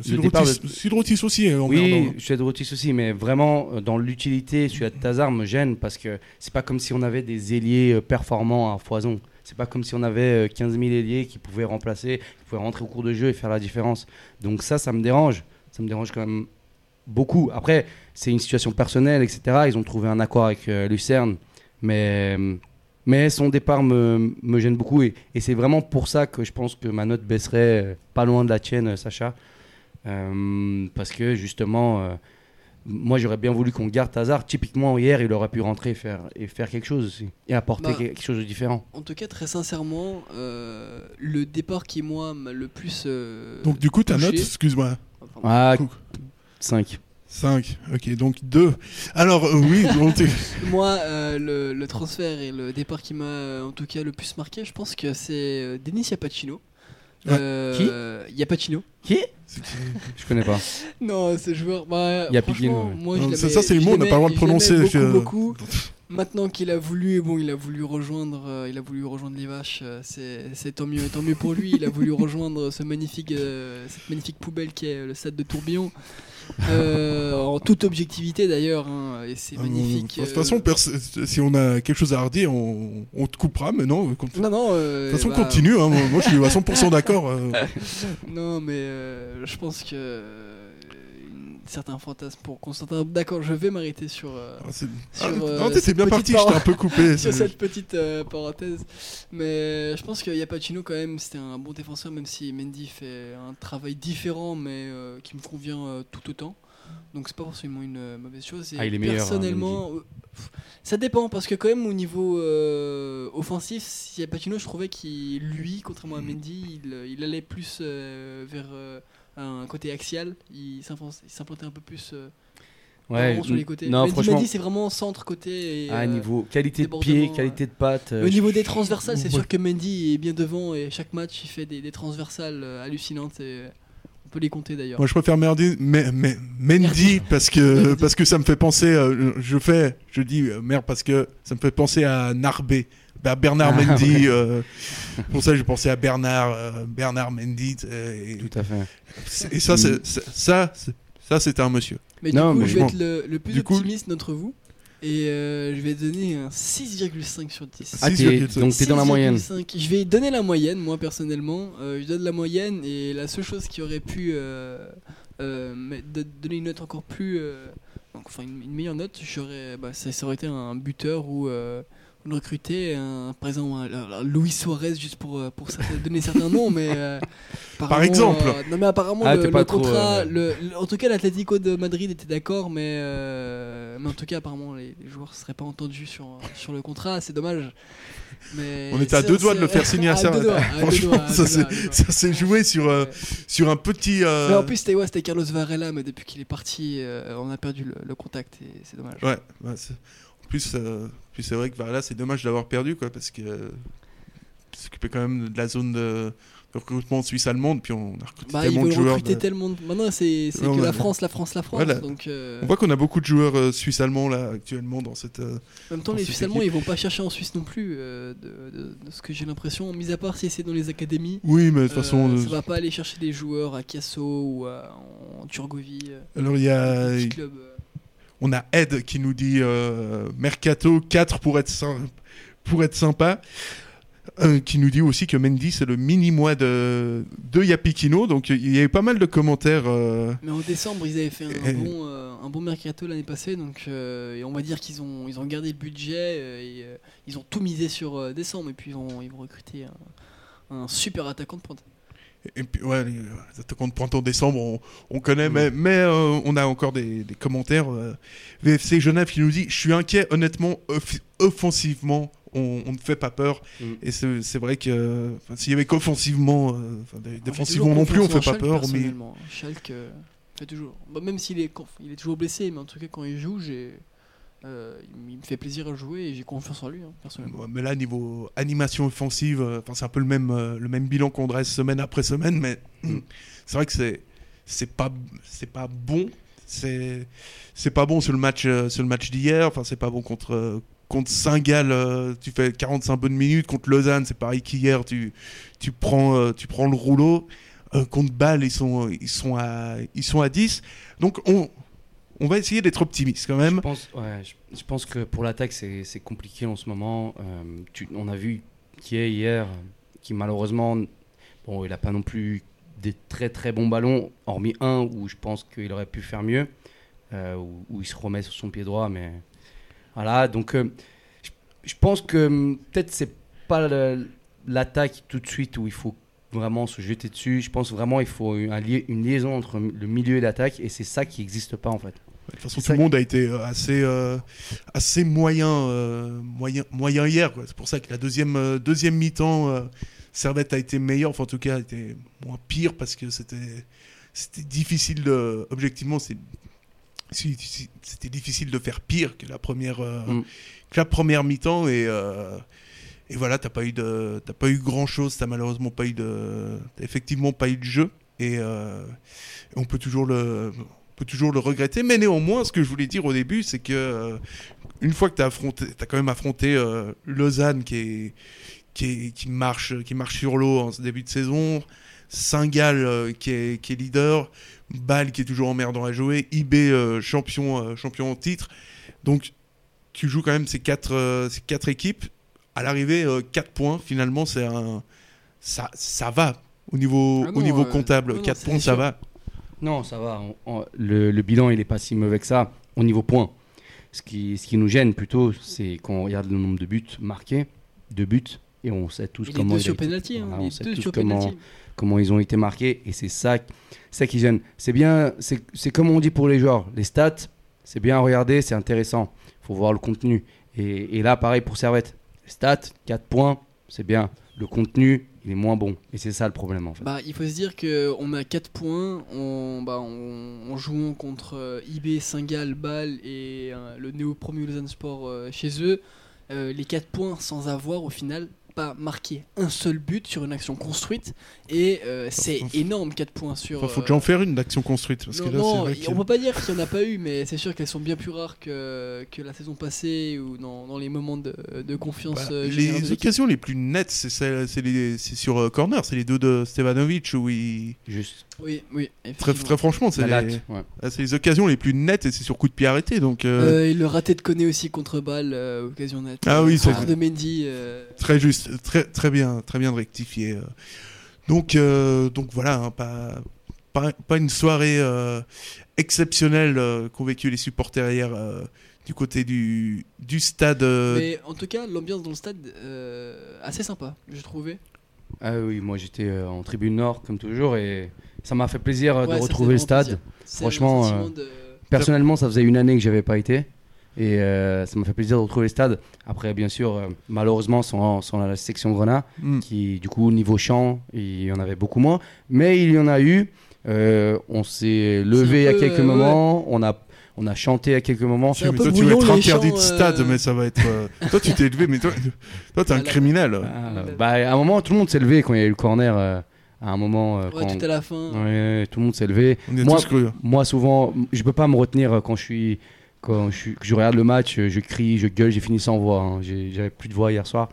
Sudrotis départ de- aussi Oui, emmerdant. je suis Rotis aussi, mais vraiment, euh, dans l'utilité, celui de Tazar me gêne parce que c'est pas comme si on avait des ailiers euh, performants à foison. C'est pas comme si on avait euh, 15 000 ailiers qui pouvaient remplacer, qui pouvaient rentrer au cours de jeu et faire la différence. Donc ça, ça me dérange. Ça me dérange quand même beaucoup. Après, c'est une situation personnelle, etc. Ils ont trouvé un accord avec euh, Lucerne, mais euh, Mais son départ me, me gêne beaucoup et, et c'est vraiment pour ça que je pense que ma note baisserait euh, pas loin de la tienne, euh, Sacha. Euh, parce que justement, euh, moi j'aurais bien voulu qu'on garde Hazard. Typiquement, hier, il aurait pu rentrer et faire, et faire quelque chose aussi. Et apporter Bah, quelque chose de différent. En tout cas, très sincèrement, euh, le départ qui, moi, m'a le plus. euh, Donc du coup, ta touché- note, excuse-moi, Ah, Cool. 5. 5. Ok, donc 2. Alors euh, oui, Moi, euh, le, le transfert et le départ qui m'a euh, en tout cas le plus marqué, je pense que c'est euh, Denis Yapacino. Ouais. Euh, Yapacino Qui? Je connais pas. Non, ce joueur. Bah, Yapacino, ouais. ça, ça, c'est le mot, on n'a pas le droit de prononcer, Beaucoup, je- beaucoup. Maintenant qu'il a voulu, bon, il a voulu rejoindre, euh, il a voulu rejoindre les vaches. euh, c'est, c'est tant mieux, tant mieux pour lui. Il a voulu rejoindre ce magnifique, euh, cette magnifique poubelle qui est le stade de Tourbillon. Euh, en toute objectivité d'ailleurs, hein, et c'est Ah, magnifique. De toute euh, façon, si on a quelque chose à redire, on, on te coupera, mais non. De toute non, non. euh, façon, bah, continue. hein, moi, je suis à 100% d'accord. euh. Non, mais euh, je pense que euh, certains fantasmes pour Constantin. D'accord, je vais m'arrêter sur. euh, Ah, c'est- Ah, euh, bien petite parti, je t'ai un peu coupé. sur cette petite euh, parenthèse. Mais je pense que Yapacino, quand même, c'était un bon défenseur, même si Mendy fait un travail différent, mais euh, qui me convient euh, tout autant. Donc c'est pas forcément une euh, mauvaise chose. Et Ah, il est meilleur, hein, Personnellement, euh, ça dépend parce que quand même au niveau euh, offensif, Yapacino, je trouvais qu'il, lui, contrairement à Mendy, il, il allait plus euh, vers euh, un côté axial. Il s'implantait un peu plus euh, Ouais, sur les côtés. non, franchement, Mendy, c'est vraiment centre côté. Et, à euh, niveau qualité de pied, qualité de patte. euh, au niveau je- des transversales, c'est sûr que Mendy est bien devant et chaque match il fait des, des transversales euh, hallucinantes et euh, on peut les compter d'ailleurs. Moi, je préfère Merdi, mais, mais- Mendy parce que Merdi. parce que ça me fait penser. euh, je fais, je dis euh, merde parce que ça me fait penser à Narbé. Bah, Bernard Ah, Mendy. ouais. euh, pour ça, j'ai pensé à Bernard euh, Bernard Mendy. euh, et, Tout à fait. et ça, c'est- c'est- ça, c'est- ça, c'était un monsieur. Mais Non, du coup, mais je vais bon. être le, le plus Du optimiste d'entre vous et euh, je vais donner un 6,5 sur 10. Ah, t'es- 6,5. donc t'es dans la moyenne. 6,5. Je vais donner la moyenne, moi personnellement. Euh, je donne la moyenne et la seule chose qui aurait pu euh, euh, donner une note encore plus. euh, enfin, une, une meilleure note, j'aurais, bah, ça, ça aurait été un buteur ou recrutée, un, par exemple un, un Luis Suarez, juste pour, euh, pour donner certains noms, mais. euh, apparemment, exemple. euh, non, mais apparemment, Ah, le, le trop, contrat. euh, le- le- en tout cas, l'Atlético de Madrid était d'accord, mais, mais en tout cas, apparemment, les, les joueurs ne seraient pas entendus sur, sur le contrat, c'est dommage. Mais On était à deux doigts de le faire signer à deux Franchement, doigts, ça s'est joué sur Ouais. sur un petit. Mais en plus, c'était ouais, Carlos Varela, mais depuis qu'il est parti, on a perdu le, contact et c'est dommage. Ouais, ouais, plus, euh, c'est vrai que Varela, c'est dommage d'avoir perdu, quoi, parce que s'occupait quand même de la zone de, de recrutement suisse-allemande, puis on a recruté Bah, tellement de joueurs. recruter de- tellement de. Maintenant, c'est que la France, la France, la France. Voilà. Donc, euh, On voit qu'on a beaucoup de joueurs euh, suisses-allemands là actuellement dans cette. euh, en même temps, les cette Suisses allemands, équipe. ils vont pas chercher en Suisse non plus, de, ce que j'ai l'impression. Mis à part si c'est dans les académies. Oui, mais de toute façon. ça va pas aller chercher des joueurs à Casso ou à- en Turgovie. Alors il y a. on a Ed qui nous dit euh, Mercato 4 pour être pour être sympa. Euh, qui nous dit aussi que Mendy c'est le mini mois de de Yapikino donc il y avait pas mal de commentaires euh, Mais en décembre, ils avaient fait un, Et- bon, euh, un bon mercato l'année passée, donc et on va dire qu'ils ont, ils ont gardé le budget et ils ont tout misé sur décembre et puis ils vont, ils vont recruter un, un super attaquant de pointe. Et puis, ouais, les les attaquants de printemps décembre, on, on connaît, Mm. mais, mais euh, on a encore des, des commentaires. euh, VFC Genève qui nous dit Je suis inquiet, honnêtement, off- offensivement, on, on ne fait pas peur. Mm. Et c'est c'est vrai que s'il y avait qu'offensivement, euh, J'ai défensivement non plus, on confiance fait pas Schalke, peur. Mais personnellement. Schalke euh, fait toujours. Bah, même s'il est, il est toujours blessé, mais en tout cas quand il joue, j'ai, euh, il, me fait plaisir à jouer et j'ai confiance en lui, hein, personnellement. Ouais, mais là, niveau animation offensive, euh, c'est un peu le même, euh, le même bilan qu'on dresse semaine après semaine, mais Mm. c'est vrai que c'est c'est pas c'est pas bon. C'est c'est pas bon sur le match euh, sur le match d'hier. Enfin, c'est pas bon contre contre Saint-Gall. tu fais 45 bonnes minutes contre Lausanne. C'est pareil qu'hier. Tu tu prends tu prends le rouleau. Contre Bâle, ils sont ils sont à ils sont à 10. Donc on on va essayer d'être optimiste quand même. Je pense, que pour l'attaque, c'est compliqué en ce moment. Euh, tu- on a vu qui est hier, qui malheureusement, bon, il n'a pas non plus des très très bons ballons, hormis un où je pense qu'il aurait pu faire mieux, euh, où, il se remet sur son pied droit. Mais voilà, donc euh, je- pense que hum, peut-être c'est pas l'attaque tout de suite où il faut vraiment se jeter dessus. Je pense vraiment il faut une liaison entre le milieu et l'attaque et c'est ça qui n'existe pas en fait. De toute façon, tout le monde a été euh, assez, euh, assez moyen, euh, moyen, moyen hier. C'est pour ça que la deuxième, euh, deuxième mi-temps, Servette a été meilleure, enfin en tout cas, a été moins pire parce que c'était, c'était difficile de, objectivement, c'est, c'était difficile de faire pire que la première, Mm. que la première mi-temps et, et voilà, t'as pas eu de, t'as pas eu grand chose, t'as malheureusement pas eu de, effectivement pas eu de jeu et on peut toujours le, peut toujours le regretter, mais néanmoins, ce que je voulais dire au début, c'est que euh, une fois que tu as affronté, as quand même affronté euh, Lausanne qui est, qui est- qui marche, qui marche sur l'eau en ce début de saison, Saint-Gall euh, qui est, qui est leader, Bâle qui est toujours emmerdant à jouer, IB euh, champion, champion en titre. Donc tu joues quand même ces quatre, ces quatre équipes. À l'arrivée, 4 points, finalement, c'est un, ça, ça va au niveau, Ah au niveau comptable. non, non, 4 c'est points, ça va. Non, ça va. on- on- le, le bilan, il n'est pas si mauvais que ça au niveau points. Ce qui, ce qui nous gêne plutôt, c'est qu'on regarde le nombre de buts marqués, de buts, et on sait tous comment deux il a sur été- hein, voilà, on sait deux tous comment, ils ont été marqués, et c'est ça, ça qui gêne. C'est bien, c'est comme on dit pour les joueurs, les stats, c'est bien à regarder, c'est intéressant. Il faut voir le contenu. Et, et là, pareil pour Servette. Stats, 4 points, c'est bien. Le contenu, il est moins bon. Et c'est ça le problème en fait. Bah, il faut se dire qu'on a 4 points en, bah, en, jouant contre euh, IB, Saint-Gall, Bâle et euh, le néo-promu Lausanne Sport euh, chez eux. Euh, les 4 points sans avoir au final pas marqué un seul but sur une action construite. Et euh, c'est énorme 4 points sur. Enfin, faut euh, déjà en faire une d'action construite. Parce non, que là, non, c'est vrai y- que- on peut pas dire qu'il n'y en a pas eu, mais c'est sûr qu'elles sont bien plus rares que, que la saison passée ou dans, dans les moments de, de confiance. Bah, euh, générale les occasions les plus nettes, c'est celle- c'est les- c'est sur euh, corner, c'est les deux de Stevanovic où il. Juste Oui, oui. Très, franchement, c'est la les, ouais. ah, c'est les occasions les plus nettes et c'est sur coup de pied arrêté. Donc, euh, Euh, et le raté de Koné aussi contre Bâle, euh, occasion nette. Ah oui, c'est de Mendy. euh, très juste, très, très bien, très bien de rectifier. Donc, euh, donc voilà, hein, pas, pas, pas une soirée euh, exceptionnelle euh, qu'ont vécu les supporters hier euh, du côté du, du stade. euh, Mais en tout cas, l'ambiance dans le stade, euh, assez sympa, je trouvais. Ah oui, moi j'étais euh, en tribune nord comme toujours et ça m'a fait plaisir euh, Ouais, de retrouver le stade. Franchement, euh, de- Personnellement, ça faisait une année que j'avais pas été et euh, ça m'a fait plaisir de retrouver le stade. Après, bien sûr, euh, malheureusement, sans, sans la section Grenat, hmm. qui du coup niveau chant, il y en avait beaucoup moins, mais il y en a eu. Euh, on s'est levé à quelques euh, ouais. moments, on a on a chanté à quelques moments. C'est un Mais peu toi, tu vas être les interdit chants, de stade, euh, mais ça va être. euh, toi, tu t'es élevé, mais toi, toi, t'es un criminel. Ah, bah, à un moment, tout le monde s'est levé quand il y a eu le corner. euh, à un moment, euh, Ouais, quand- tout à la fin. Ouais, tout le monde s'est levé. Moi- tous cru. Moi, souvent, je peux pas me retenir euh, quand je suis, quand je, suis- que je regarde le match, euh, je crie, je gueule, j'ai fini sans voix. hein. J'ai- J'avais plus de voix hier soir,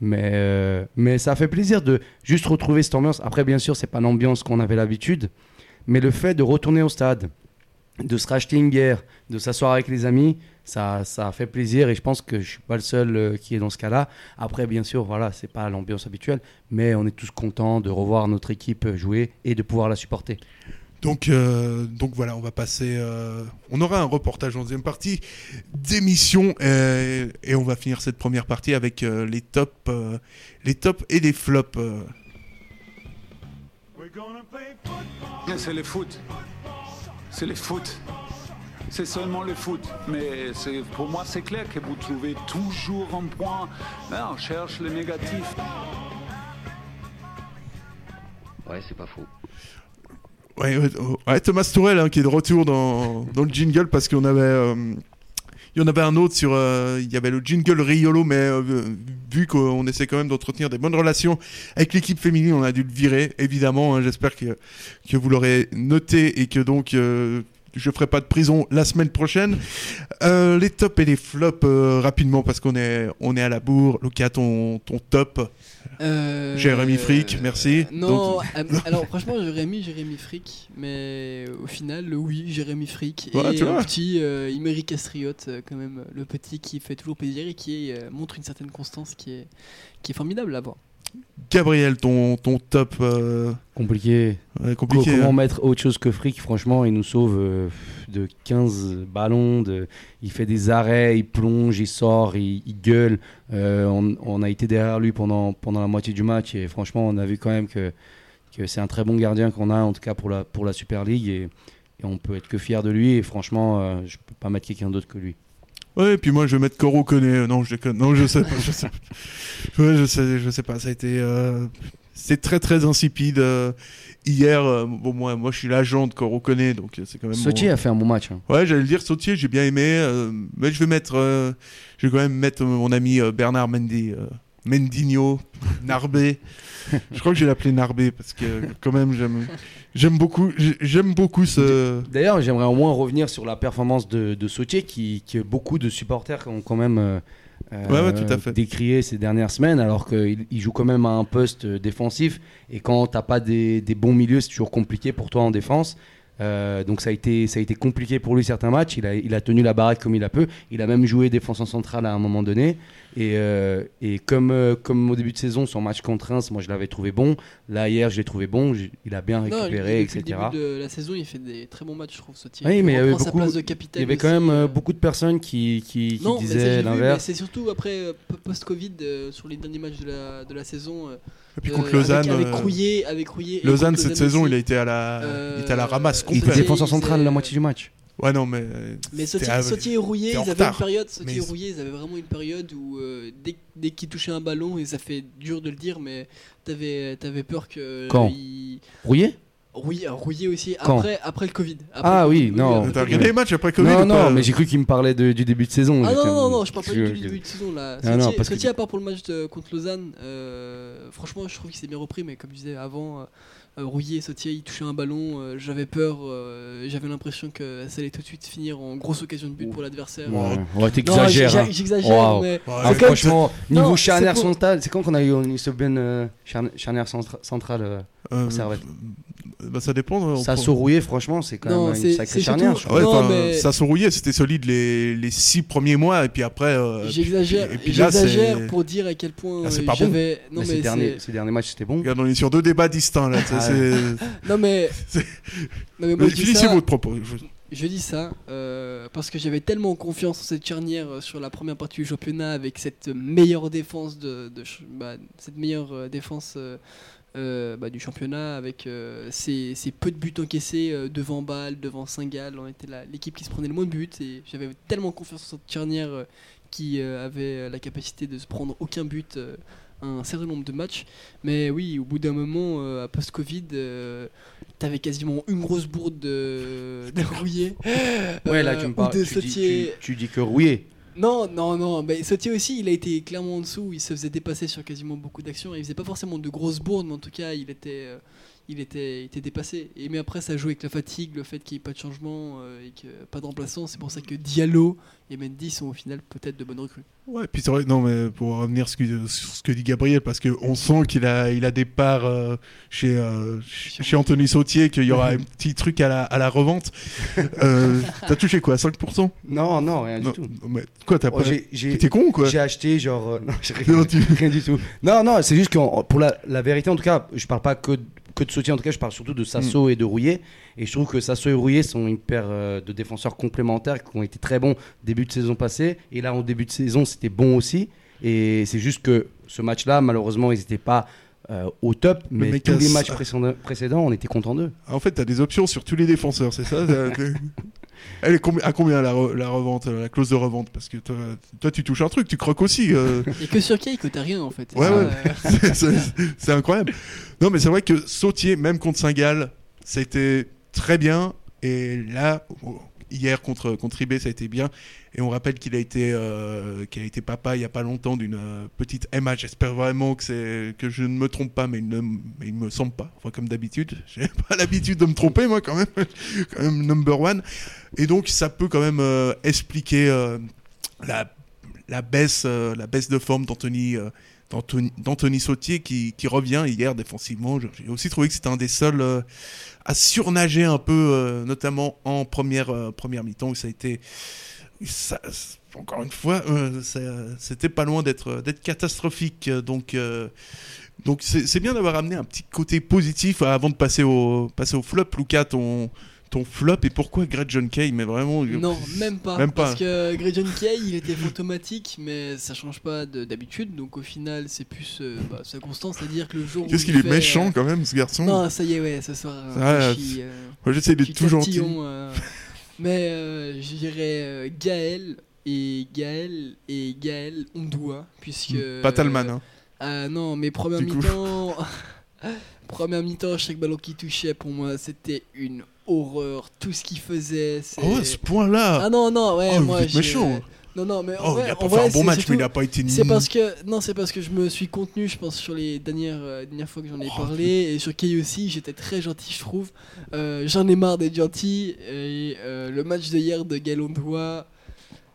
mais euh, mais ça fait plaisir de juste retrouver cette ambiance. Après, bien sûr, c'est pas l'ambiance qu'on avait l'habitude, mais le fait de retourner au stade, de se racheter une bière, de s'asseoir avec les amis, ça, ça fait plaisir et je pense que je suis pas le seul euh, qui est dans ce cas-là. Après, bien sûr, voilà, c'est pas l'ambiance habituelle, mais on est tous contents de revoir notre équipe jouer et de pouvoir la supporter. Donc, euh, donc voilà, on va passer. euh, on aura un reportage en deuxième partie d'émission euh, et on va finir cette première partie avec euh, les tops, euh, les tops et les flops. euh. C'est le foot. C'est le foot. C'est seulement le foot. Mais c'est- pour moi, c'est clair que vous trouvez toujours un point. Là, on cherche le négatif. Ouais, c'est pas faux. Ouais, ouais, ouais, Thomas Tourel hein, qui est de retour dans, dans le jingle parce qu'on avait. euh, il y en avait un autre sur. euh, il y avait le jingle Riolo, mais euh, vu qu'on essaie quand même d'entretenir des bonnes relations avec l'équipe féminine, on a dû le virer, évidemment. hein. J'espère que, que vous l'aurez noté et que donc. Je ferai pas de prison la semaine prochaine. Euh, les tops et les flops euh, rapidement parce qu'on est on est à la bourre. Lucas, ton ton top. Euh, Jérémy Frick, merci. Non, Donc- alors franchement, mis Jérémy Frick, mais au final, oui, Jérémy Frick. Et tu un petit Imery Castriote, quand même, le petit qui fait toujours plaisir et qui montre une certaine constance qui est, qui est formidable à voir. Gabriel, ton, ton top euh, Compliqué. ouais, compliqué. Comment hein. mettre autre chose que Frick Franchement, il nous sauve euh, de 15 ballons. De... Il fait des arrêts, il plonge, il sort, il, il gueule. Euh, on, on a été derrière lui pendant, pendant la moitié du match et franchement, on a vu quand même que, que c'est un très bon gardien qu'on a, en tout cas pour la, pour la Super League. Et, et on peut être que fier de lui. Et franchement, je peux pas mettre quelqu'un d'autre que lui. Ouais, et puis moi je vais mettre Coro Koné. Non, je déconne. Non, je sais pas. Je sais, pas. Ouais, je sais, je sais pas. Ça a été. Euh... C'est très très insipide. euh, Hier, euh, bon, moi, moi je suis l'agent de Coro Koné, donc c'est quand même. Sautier a fait un bon match. hein. Ouais, j'allais le dire, Sautier, j'ai bien aimé. euh, mais je vais mettre. je vais quand même mettre mon ami Bernard Mendy. Mendinho, Narbé. je crois que je vais l'appeler Narbé parce que quand même j'aime j'aime beaucoup j'ai- j'aime beaucoup ce D'ailleurs, j'aimerais au moins revenir sur la performance de, de Sautier, qui, que beaucoup de supporters ont quand même euh, Ouais, ouais, tout à fait. décrié ces dernières semaines, alors qu'il il joue quand même à un poste défensif. Et quand t'as pas des, des bons milieux, c'est toujours compliqué pour toi en défense. Euh, donc ça a, été, ça a été compliqué pour lui certains matchs. Il a, il a tenu la baraque comme il a pu. Il a même joué défenseur central à un moment donné. Et, euh, et comme, euh, comme au début de saison, son match contre Reims, moi je l'avais trouvé bon. Là, hier, je l'ai trouvé bon. Il a bien Non, récupéré, depuis etc. le début de la saison, il fait des très bons matchs, je trouve, Sautier. Oui, mais il y avait beaucoup. Il y avait quand même beaucoup de personnes qui, qui, qui Non, disaient l'inverse. c'est surtout après post-Covid sur les derniers matchs de la, de la saison. Et puis euh, contre Lausanne, avec, avec euh, Rouillet, avec Rouillet et Lausanne cette Lausanne saison aussi. il a été à la il était à la ramasse Euh, Il complète était défenseur il central la moitié du match. ouais non mais Mais Sautier, à- Sautier et en ils avaient une période. Sautier Mais- et Rouillet, ils avaient vraiment une période où euh, dès, dès qu'ils touchaient un ballon, et ça fait dur de le dire, mais t'avais avais peur que. Quand ils- Rouillé? Rouillet aussi. Quand Après, après le Covid. Après Ah oui, Covid, non. T'as regardé les matchs après Covid Non, ou pas non, mais j'ai cru qu'il me parlait de- du début de saison. Ah non, non, non, je parle pas du début de saison là. Ah non, parce que à part pour le match de- contre Lausanne, euh, franchement, je trouve qu'il s'est bien repris, mais comme je disais avant, euh, Rouillet et Sautier, ils touchaient un ballon, euh, j'avais peur, euh, j'avais l'impression que ça allait tout de suite finir en grosse occasion de but pour l'adversaire. Ouais, ouais, t'exagères. hein. j'exagère, mais Ah, franchement, niveau charnière pour- centrale, c'est quand qu'on a eu une euh, charni- charnière centra- centrale euh, Euh, au Servette bah, ça dépend Ça rouillé, franchement, c'est quand Non, même une sacrée charnière. crois. Ouais, Non, mais- ça se rouillait, c'était solide les, les six premiers mois, et puis après. euh, J'exagère, et puis là, j'exagère c'est- pour dire à quel point c'est pas bon. j'avais. Non Mais mais ces, derniers, c'est- ces derniers matchs, c'était bon. Regarde, on est sur deux débats distincts là. Ah Non mais. Non, mais moi, Mais je dis Finissez ça- votre propos. je- Je dis ça euh, parce que j'avais tellement confiance en cette charnière euh, sur la première partie du championnat avec cette meilleure défense de, bah, cette meilleure euh, défense euh, bah, du championnat avec ces, peu de buts encaissés devant Bâle, devant Saint-Gall. On était l'équipe qui se prenait le moins de buts et j'avais tellement confiance en cette charnière qui avait la capacité de se prendre aucun but un certain nombre de matchs. Mais oui, au bout d'un moment, euh, à post-Covid, euh, t'avais quasiment une grosse bourde de, de Rouillet. Ouais, là, euh, tu me ou parles. tu dis que rouillé. Non, non, non. Mais Sautier aussi, il a été clairement en dessous. Il se faisait dépasser sur quasiment beaucoup d'actions. Il faisait pas forcément de grosses bourdes, mais en tout cas, il était, euh, il était, il était dépassé. Et mais après, ça joue avec la fatigue, le fait qu'il n'y ait pas de changement euh, et que pas de remplaçant. C'est pour ça que Diallo et Mendy sont au final peut-être de bonnes recrues. Ouais, puis c'est vrai, non, mais pour revenir sur ce que dit Gabriel, parce qu'on sent qu'il a, il a des parts euh, chez, euh, chez chez Anthony Sautier, qu'il y aura un petit truc à la, à la revente. Euh, T'as touché quoi 5% Non, non, rien du Non, tout. mais quoi, t'as Oh, pas. T'es con ou quoi? J'ai acheté genre. euh, non, j'ai Non, rien, tu- rien du tout. Non, non, c'est juste que pour la, la vérité, en tout cas, je parle pas que, que de Sautier, en tout cas, je parle surtout de Mm. Sasso et de Rouillet. Et je trouve que Sasso et Rouillet sont une paire euh, de défenseurs complémentaires qui ont été très bons début de saison passée. Et là, en début de saison, c'était bon aussi. Et c'est juste que ce match-là, malheureusement, ils n'étaient pas euh, au top. Mais, tous les matchs précédents, précédents, on était contents d'eux. En fait, t'as des options sur tous les défenseurs, c'est ça Elle est combi- à combien la, re- la revente, euh, la clause de revente? Parce que toi, toi, tu touches un truc, tu croques aussi. euh. Et que sur Kay, que t'as rien en fait. Ouais, ouais. euh, c'est incroyable. Non, mais c'est vrai que Sautier, même contre Saint-Gall, c'était très bien. Et là, hier contre, contre IB, ça a été bien. Et on rappelle qu'il a, été, euh, qu'il a été papa il n'y a pas longtemps d'une euh, petite MH. J'espère vraiment que, que je ne me trompe pas, mais il ne me semble pas. Enfin, comme d'habitude. J'ai pas l'habitude de me tromper, moi, quand même. quand même number one. Et donc, ça peut quand même euh, expliquer la, la, baisse, la baisse de forme d'Anthony. d'Anthony, Sautier qui, qui revient hier défensivement. J'ai aussi trouvé que c'était un des seuls euh, à surnager un peu, euh, notamment en première, euh, première mi-temps où ça a été encore une fois, c'était pas loin d'être catastrophique. Donc, donc c'est bien d'avoir amené un petit côté positif avant de passer au, passer au flop. Lucas, ton, ton flop et pourquoi Greg John Kay Mais vraiment. Non, même pas. Même pas. Parce que Greg John Kay, il était fantomatique, mais ça change pas de- d'habitude. Donc au final, c'est plus euh, bah, sa constance, c'est-à-dire que le jour. Qu'est-ce il qu'il est méchant euh, quand même, ce garçon Non, ça y est, ouais, ce soir. petit, c'est- euh, Moi, j'essaie d'être tout gentil. euh, mais euh, je dirais euh, Gaël et Gaël et Gaël Ondoua, puisque. Pas Talman, hein. Ah non, mais première mi-temps. première mi-temps, chaque ballon qui touchait, pour moi, c'était une horreur. Tout ce qu'il faisait. c'est- Oh, ce point-là Ah non, non, ouais, Oh, vous moi. êtes j'ai- méchant. Non, non, mais en Oh, vrai, il a pas fait vrai, un bon c'est match, mais il a pas été C'est ni- parce que non, c'est parce que je me suis contenu, je pense, sur les dernières, euh, dernières fois que j'en ai Oh, parlé et sur Kay aussi, j'étais très gentil, je trouve. Euh, J'en ai marre d'être gentil et euh, le match de hier de Galondois,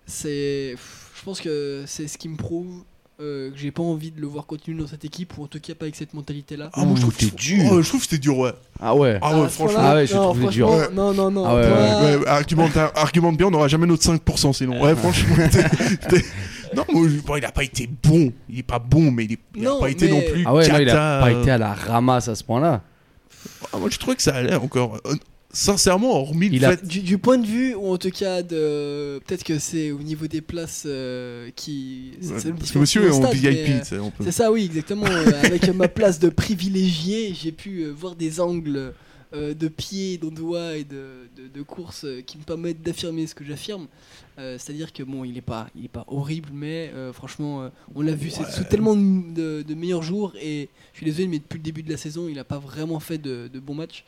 c'est, pff, je pense que c'est ce qui me prouve. Euh, que j'ai pas envie de le voir continuer dans cette équipe ou en tout cas pas avec cette mentalité là Ah, moi, je trouve que dur. Oh, je trouve que c'était dur, ouais. Ah ouais. Ah ouais, ce franchement. Ah ouais, je non, trouve dur. Ouais. non non non Ah ouais, argumente, argumente bien, on n'aura jamais notre 5% sinon. Ouais, franchement. Non, moi, bon, il a pas été bon. Il est pas bon, mais il, est- il a Non, pas été non plus. Ah ouais, non, il a pas euh. été à la ramasse à ce point-là. Ah, moi, je trouvais que ça allait encore. Sincèrement, hormis le Il a- fait. Du, du point de vue, ou en tout cas, de peut-être que c'est au niveau des places euh, qui. c'est- Ouais, parce que monsieur est en VIP, euh, peut- C'est ça, oui, exactement. euh, avec ma place de privilégié, j'ai pu euh, voir des angles euh, de pied, d'endroit et de, de, de course euh, qui me permettent d'affirmer ce que j'affirme. Euh, C'est-à-dire que bon, il est pas, il est pas horrible, mais euh, franchement, euh, on l'a vu c'est sous tellement de, de- de meilleurs jours. Et je suis désolé, mais depuis le début de la saison, il a pas vraiment fait de, de bons matchs.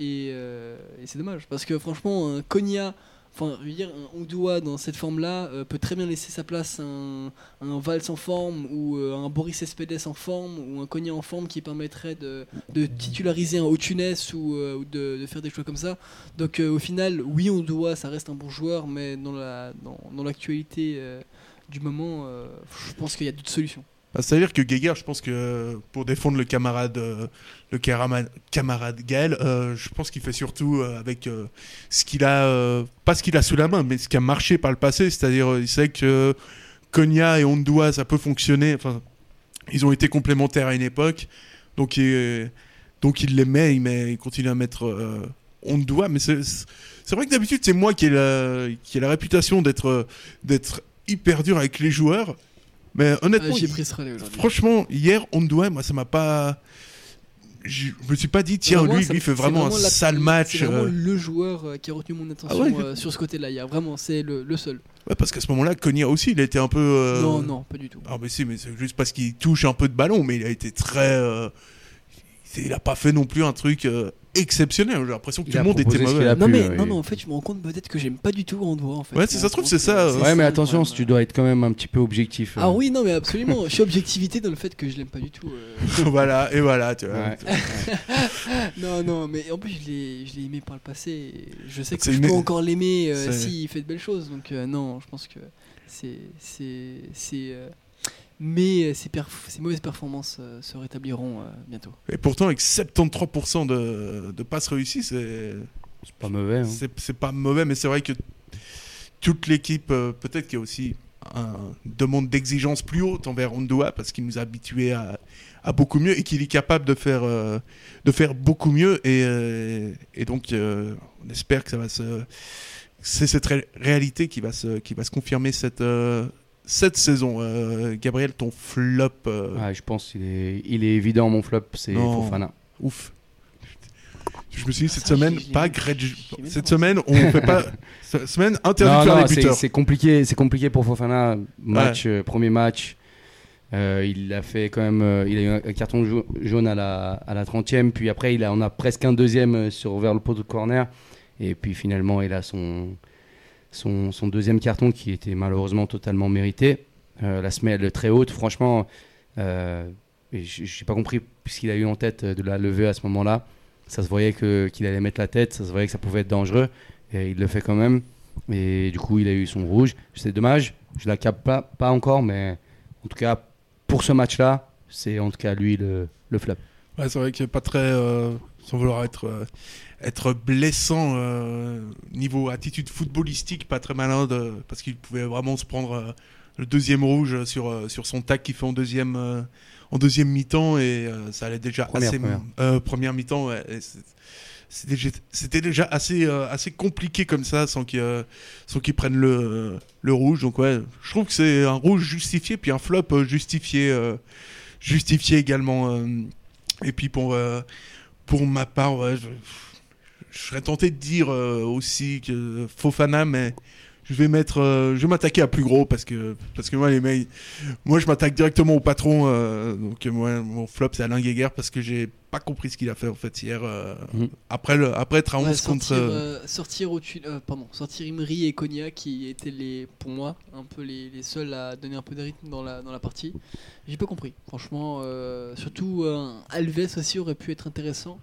Et, euh, et c'est dommage parce que franchement, un Konya, enfin, dire, un Oudoua dans cette forme-là euh, peut très bien laisser sa place à un, un Valls en forme ou euh, un Boris Espedes en forme ou un Konya en forme qui permettrait de, titulariser un Otunes ou, euh, de, faire des choix comme ça. Donc au final, oui, Oudoua, ça reste un bon joueur, mais dans la dans, dans l'actualité du moment, je pense qu'il y a d'autres solutions. Ah, C'est-à-dire que Geiger, je pense que euh, pour défendre le camarade, euh, le camarade Gaël, euh, je pense qu'il fait surtout euh, avec ce qu'il a, pas ce qu'il a sous la main, mais ce qui a marché par le passé. C'est-à-dire, il sait que Konya et Ondua, ça peut fonctionner. Enfin, ils ont été complémentaires à une époque, donc il, donc il les met, il, met, il continue à mettre Ondua. Mais c'est vrai que d'habitude, c'est moi qui ai la, qui ai la réputation d'être hyper dur avec les joueurs. Mais honnêtement, Ah, pris ce. Franchement, hier, Ondoué, moi, ça m'a pas. Je me suis pas dit, tiens, lui, lui, il fait vraiment un la- sale match. C'est vraiment euh. le joueur euh, qui a retenu mon attention Ah ouais euh, sur ce côté-là. Il y a vraiment, c'est le, le seul. Ouais, parce qu'à ce moment-là, Konya aussi, il a été un peu. euh, Non, non, pas du tout. Ah, mais si, mais c'est juste parce qu'il touche un peu de ballon, mais il a été très. euh, Il a pas fait non plus un truc exceptionnel. J'ai l'impression que Il tout le monde était mauvais. Non mais non, non, en fait, je me rends compte peut-être que j'aime pas du tout Randvoort en fait. Ouais, c'est ça, je trouve c'est ça. Ouais, mais attention, tu dois être quand même un petit peu objectif. euh. Ah oui, non, mais absolument. je suis objectivité dans le fait que je l'aime pas du tout. euh. voilà, et voilà, tu vois. Ouais. non, non, mais en plus, je l'ai, je l'ai aimé par le passé. Je sais que je peux encore l'aimer euh, s'il fait de belles choses. Donc euh, non, je pense que c'est, Mais ces, perf- ces mauvaises performances euh, se rétabliront euh, bientôt. Et pourtant, avec 73% de, de passes réussies, c'est. C'est pas mauvais. hein. C'est pas mauvais, mais c'est vrai que toute l'équipe, euh, peut-être qu'il y a aussi un- une demande d'exigence plus haute envers Ondoa parce qu'il nous a habitués à, à beaucoup mieux et qu'il est capable de faire, euh, de faire beaucoup mieux. Et, euh, et donc, euh, on espère que ça va se. C'est cette ré- réalité qui va se, qui va se confirmer cette, euh, cette saison. Euh, Gabriel, ton flop. euh, Ouais, je pense qu'il est, il est évident, mon flop, c'est. Fofana. Ouf. Je me suis dit cette Ça, semaine, pas même Cette semaine, on fait pas. cette semaine, interdit Non, de faire non, les c'est buteurs. c'est compliqué, c'est compliqué pour Fofana. Match, euh, premier match, euh, il a fait quand même, euh, il a eu un, carton jau- jaune à la, à la 30e, puis après il a, on a presque un deuxième sur vers le poteau de corner, et puis finalement il a son, son, deuxième carton qui était malheureusement totalement mérité. Euh, la semelle très haute, franchement, euh, et j- j'ai pas compris ce qu'il a eu en tête de la lever à ce moment-là. Ça se voyait qu'il allait mettre la tête, ça se voyait que ça pouvait être dangereux, et il le fait quand même. Et du coup, il a eu son rouge. C'est dommage, je la capte pas, pas encore, mais en tout cas, pour ce match-là, c'est en tout cas lui le, le flop. Ouais, c'est vrai qu'il est pas très. euh, sans vouloir être, être blessant euh, niveau attitude footballistique, pas très malin, de- parce qu'il pouvait vraiment se prendre euh, le deuxième rouge sur, euh, sur son tac qu'il fait en deuxième, euh, en deuxième mi-temps et euh, ça allait déjà Première, assez première. euh, première mi-temps. ouais, c'était déjà- assez, euh, assez compliqué comme ça sans qu'ils euh, sans qu'ils prennent le, le rouge. Donc ouais, je trouve que c'est un rouge justifié puis un flop euh, justifié, euh, justifié également. euh. et puis pour, euh, pour ma part, ouais, je, je serais tenté de dire euh, aussi que Fofana, mais je vais mettre, euh, je vais m'attaquer à plus gros parce que parce que moi les mecs, moi je m'attaque directement au patron. euh, donc moi mon flop c'est Alain Guéguer parce que j'ai pas compris ce qu'il a fait en fait hier. euh, Mhm. Après le, après être à 11 Ouais, contre. sortir, euh, euh, sortir au pardon, sortir Imri et Konya qui étaient les, pour moi, un peu les, les seuls à donner un peu de rythme dans la, dans la partie. J'ai pas compris. Franchement, euh, surtout euh, Alves aussi aurait pu être intéressant.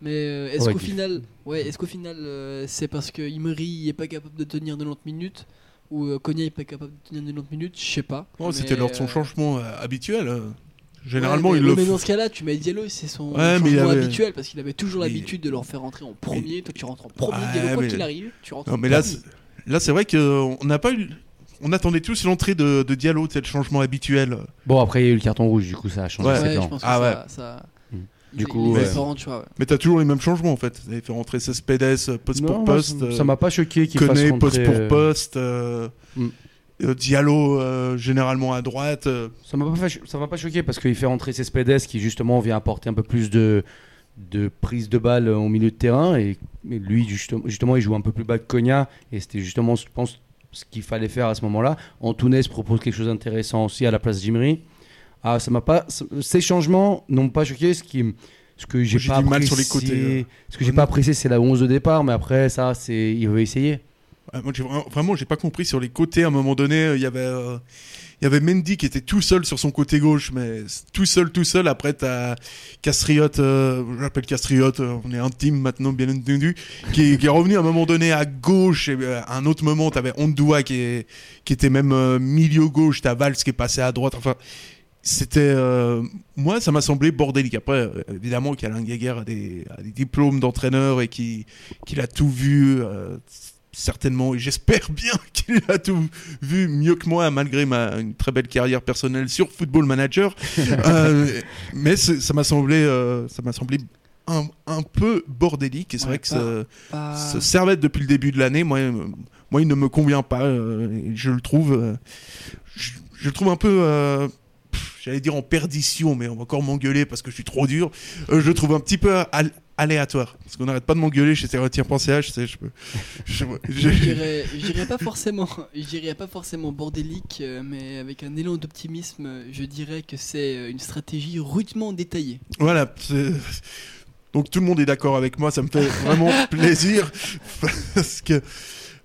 Mais euh, est-ce Ouais, qu'au final, ouais, est-ce qu'au final euh, c'est parce que Imri est pas capable de tenir 90 minutes ou euh, Konya est pas capable de tenir 90 minutes Je sais pas. non, c'était Mais, lors de son euh, changement habituel. euh. Généralement ouais, il mais, le mais dans ce cas-là, tu mets Diallo, c'est son Ouais, mais il changement avait- habituel parce qu'il avait toujours Mais- l'habitude de leur faire rentrer en premier. Toi, tu rentres en premier, Ouais, Diallo, quoi mais- qu'il arrive, tu rentres Non, en mais là, premier. c'est- là c'est vrai qu'on n'a pas eu. On attendait tous l'entrée de, de Diallo, c'est le changement habituel. Bon, après, il y a eu le carton rouge, du coup, ça a changé Ouais. Ouais, je pense que Ah ça, ouais. ça- Du coup, ouais. tu vois, ouais. Mais t'as toujours les mêmes changements en fait. Avez fait rentrer Cespedes euh, poste Non, pour poste. ça- euh, ça m'a pas choqué qu'il fasse rentrer. poste pour poste. euh, Mm. euh, Diallo euh, généralement à droite. Ça m'a pas, ça m'a pas choqué parce qu'il fait rentrer Cespedes qui justement vient apporter un peu plus de, de prise de balle au milieu de terrain et, et lui justement, justement il joue un peu plus bas que Cogna et c'était justement je pense ce qu'il fallait faire à ce moment-là. Antunes propose quelque chose d'intéressant aussi à la place d'Imri. Ah ça m'a pas ces changements n'ont pas choqué ce qui ce que j'ai pas du mal apprécié, sur les côtés, euh. ce que j'ai pas apprécié c'est la 11 de départ mais après ça c'est il veut essayer. Ouais, moi, vraiment, j'ai pas compris sur les côtés. À un moment donné, euh, il y avait, euh, il y avait Mendy qui était tout seul sur son côté gauche, mais tout seul, tout seul. Après, t'as Castriote, euh, je l'appelle Castriote, euh, on est intime maintenant, bien entendu, qui, est- qui est revenu à un moment donné à gauche. Et à un autre moment, t'avais Ondua qui, est, qui était même euh, milieu gauche. T'as Valls qui est passé à droite. Enfin, c'était. euh, moi, ça m'a semblé bordélique. Après, évidemment, qu'Alain Guéguer a des, a des diplômes d'entraîneur et qui- qu'il a tout vu. euh, certainement, et j'espère bien qu'il a tout vu mieux que moi, malgré ma une très belle carrière personnelle sur Football Manager. Euh, mais ça m'a semblé, euh, ça m'a semblé un, un peu bordélique. Et c'est Ouais, vrai que pas- ce, pas- ce Servette depuis le début de l'année, moi, moi, il ne me convient pas. euh, et je le trouve, euh, je, je le trouve un peu. J'allais dire en perdition, mais on va encore m'engueuler parce que je suis trop dur. Euh, je le trouve un petit peu al- aléatoire. Parce qu'on n'arrête pas de m'engueuler chez Servetien.ch. Je, je, je, Je pas forcément, pas forcément bordélique, euh, mais avec un élan d'optimisme, je dirais que c'est euh, une stratégie rudement détaillée. Voilà. Donc tout le monde est d'accord avec moi, ça me fait vraiment plaisir parce que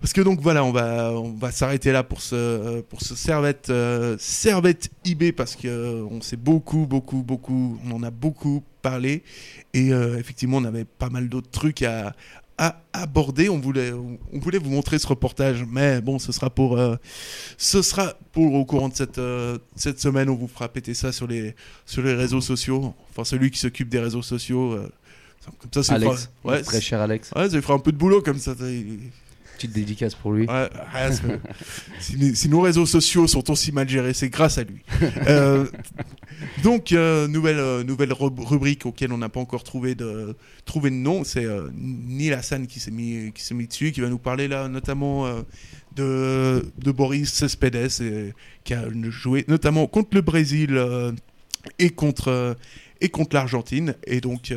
parce que donc voilà, on va on va s'arrêter là pour ce pour ce Servette euh, Servette IB parce que euh, on s'est beaucoup beaucoup beaucoup on en a beaucoup parlé et euh, effectivement on avait pas mal d'autres trucs à à aborder. On voulait on voulait vous montrer ce reportage, mais bon, ce sera pour euh, ce sera pour au courant de cette euh, cette semaine. On vous fera péter ça sur les sur les réseaux sociaux. Enfin, celui qui s'occupe des réseaux sociaux. euh, comme ça, c'est Alex, ouais, très cher Alex. Ouais, ça lui fera un peu de boulot comme ça. ça, il- Petite dédicace pour lui. Ouais, c'est- si, si nos réseaux sociaux sont aussi mal gérés, c'est grâce à lui. Euh, donc, euh, nouvelle, euh, nouvelle rub- rubrique auquel on n'a pas encore trouvé de, trouvé de nom. C'est Neil Hassan qui s'est mis, qui mis dessus, qui va nous parler là notamment de, de Boris Cespedes, et, qui a joué notamment contre le Brésil et contre, et contre l'Argentine. Et donc,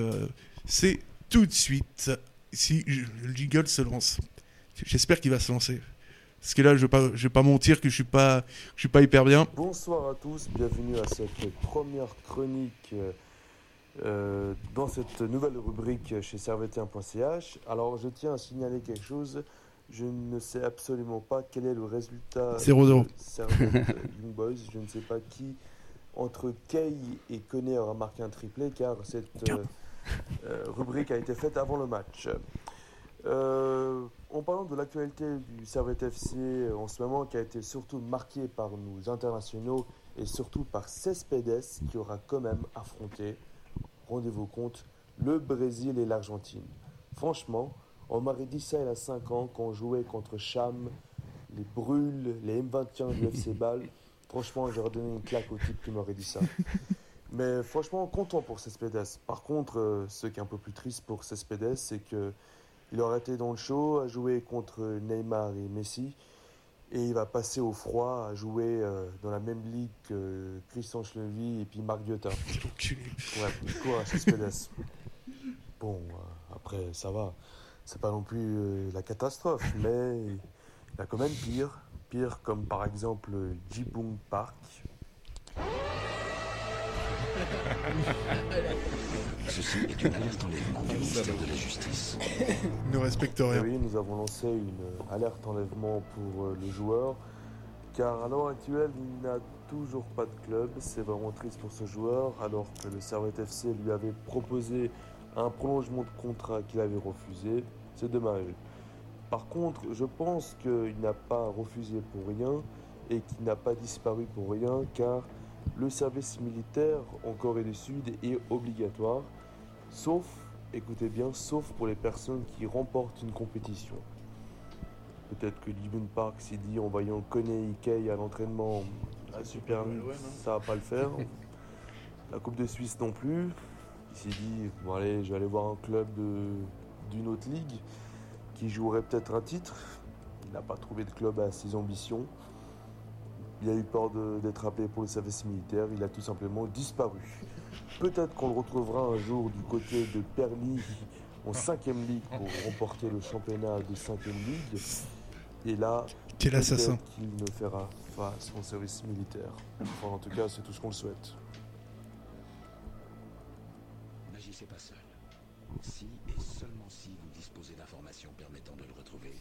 c'est tout de suite, si le jingle se lance. J'espère qu'il va se lancer. Parce que là, je ne vais, pas- je vais pas mentir que je suis pas, que je suis pas hyper bien. Bonsoir à tous, bienvenue à cette première chronique euh, dans cette nouvelle rubrique chez servetien.ch. Alors je tiens à signaler quelque chose, je ne sais absolument pas quel est le résultat 0-0. de Young Boys, je ne sais pas qui entre Kay et Koné aura marqué un triplé car cette euh, euh, rubrique a été faite avant le match. Euh, en parlant de l'actualité du Servette FC euh, en ce moment, qui a été surtout marquée par nos internationaux et surtout par Cespedes, qui aura quand même affronté, rendez-vous compte, le Brésil et l'Argentine. Franchement, on m'aurait dit ça il y a 5 ans quand on jouait contre Cham, les Brules, les M21 du FC Bâle. Franchement, j'aurais donné une claque au type qui m'aurait dit ça. Mais franchement, content pour Cespedes. Par contre, euh, ce qui est un peu plus triste pour Cespedes, c'est que il aurait été dans le show à jouer contre Neymar et Messi. Et il va passer au froid à jouer euh, dans la même ligue que Christian Chlevy et puis Marc. Ouais, du coup, à Cespedes. Bon, euh, après, ça va. C'est pas non plus euh, la catastrophe, mais il y a quand même pire. Pire comme par exemple Jibung Park. Ceci est une alerte enlèvement du ministère de la Justice. Ne respecte rien. Oui, nous avons lancé une alerte enlèvement pour euh, le joueur, car à l'heure actuelle, il n'a toujours pas de club. C'est vraiment triste pour ce joueur, alors que le Servette FC lui avait proposé un prolongement de contrat qu'il avait refusé. C'est dommage. Par contre, je pense qu'il n'a pas refusé pour rien et qu'il n'a pas disparu pour rien, car le service militaire en Corée du Sud est obligatoire, sauf, écoutez bien, sauf pour les personnes qui remportent une compétition. Peut-être que Libun Park s'est dit en voyant Kone Ikei à l'entraînement à Super League, ça va pas le faire. La Coupe de Suisse non plus. Il s'est dit, bon allez, je vais aller voir un club d'une autre ligue qui jouerait peut-être un titre. Il n'a pas trouvé de club à ses ambitions. Il a eu peur d'être appelé pour le service militaire. Il a tout simplement disparu. Peut-être qu'on le retrouvera un jour du côté de Perly en 5ème ligue pour remporter le championnat de 5ème ligue. Et là, Quel assassin. qu'il ne fera face au service militaire. Enfin, en tout cas, c'est tout ce qu'on le souhaite. N'agissez pas seul. Si et seulement si vous disposez d'informations permettant de le retrouver.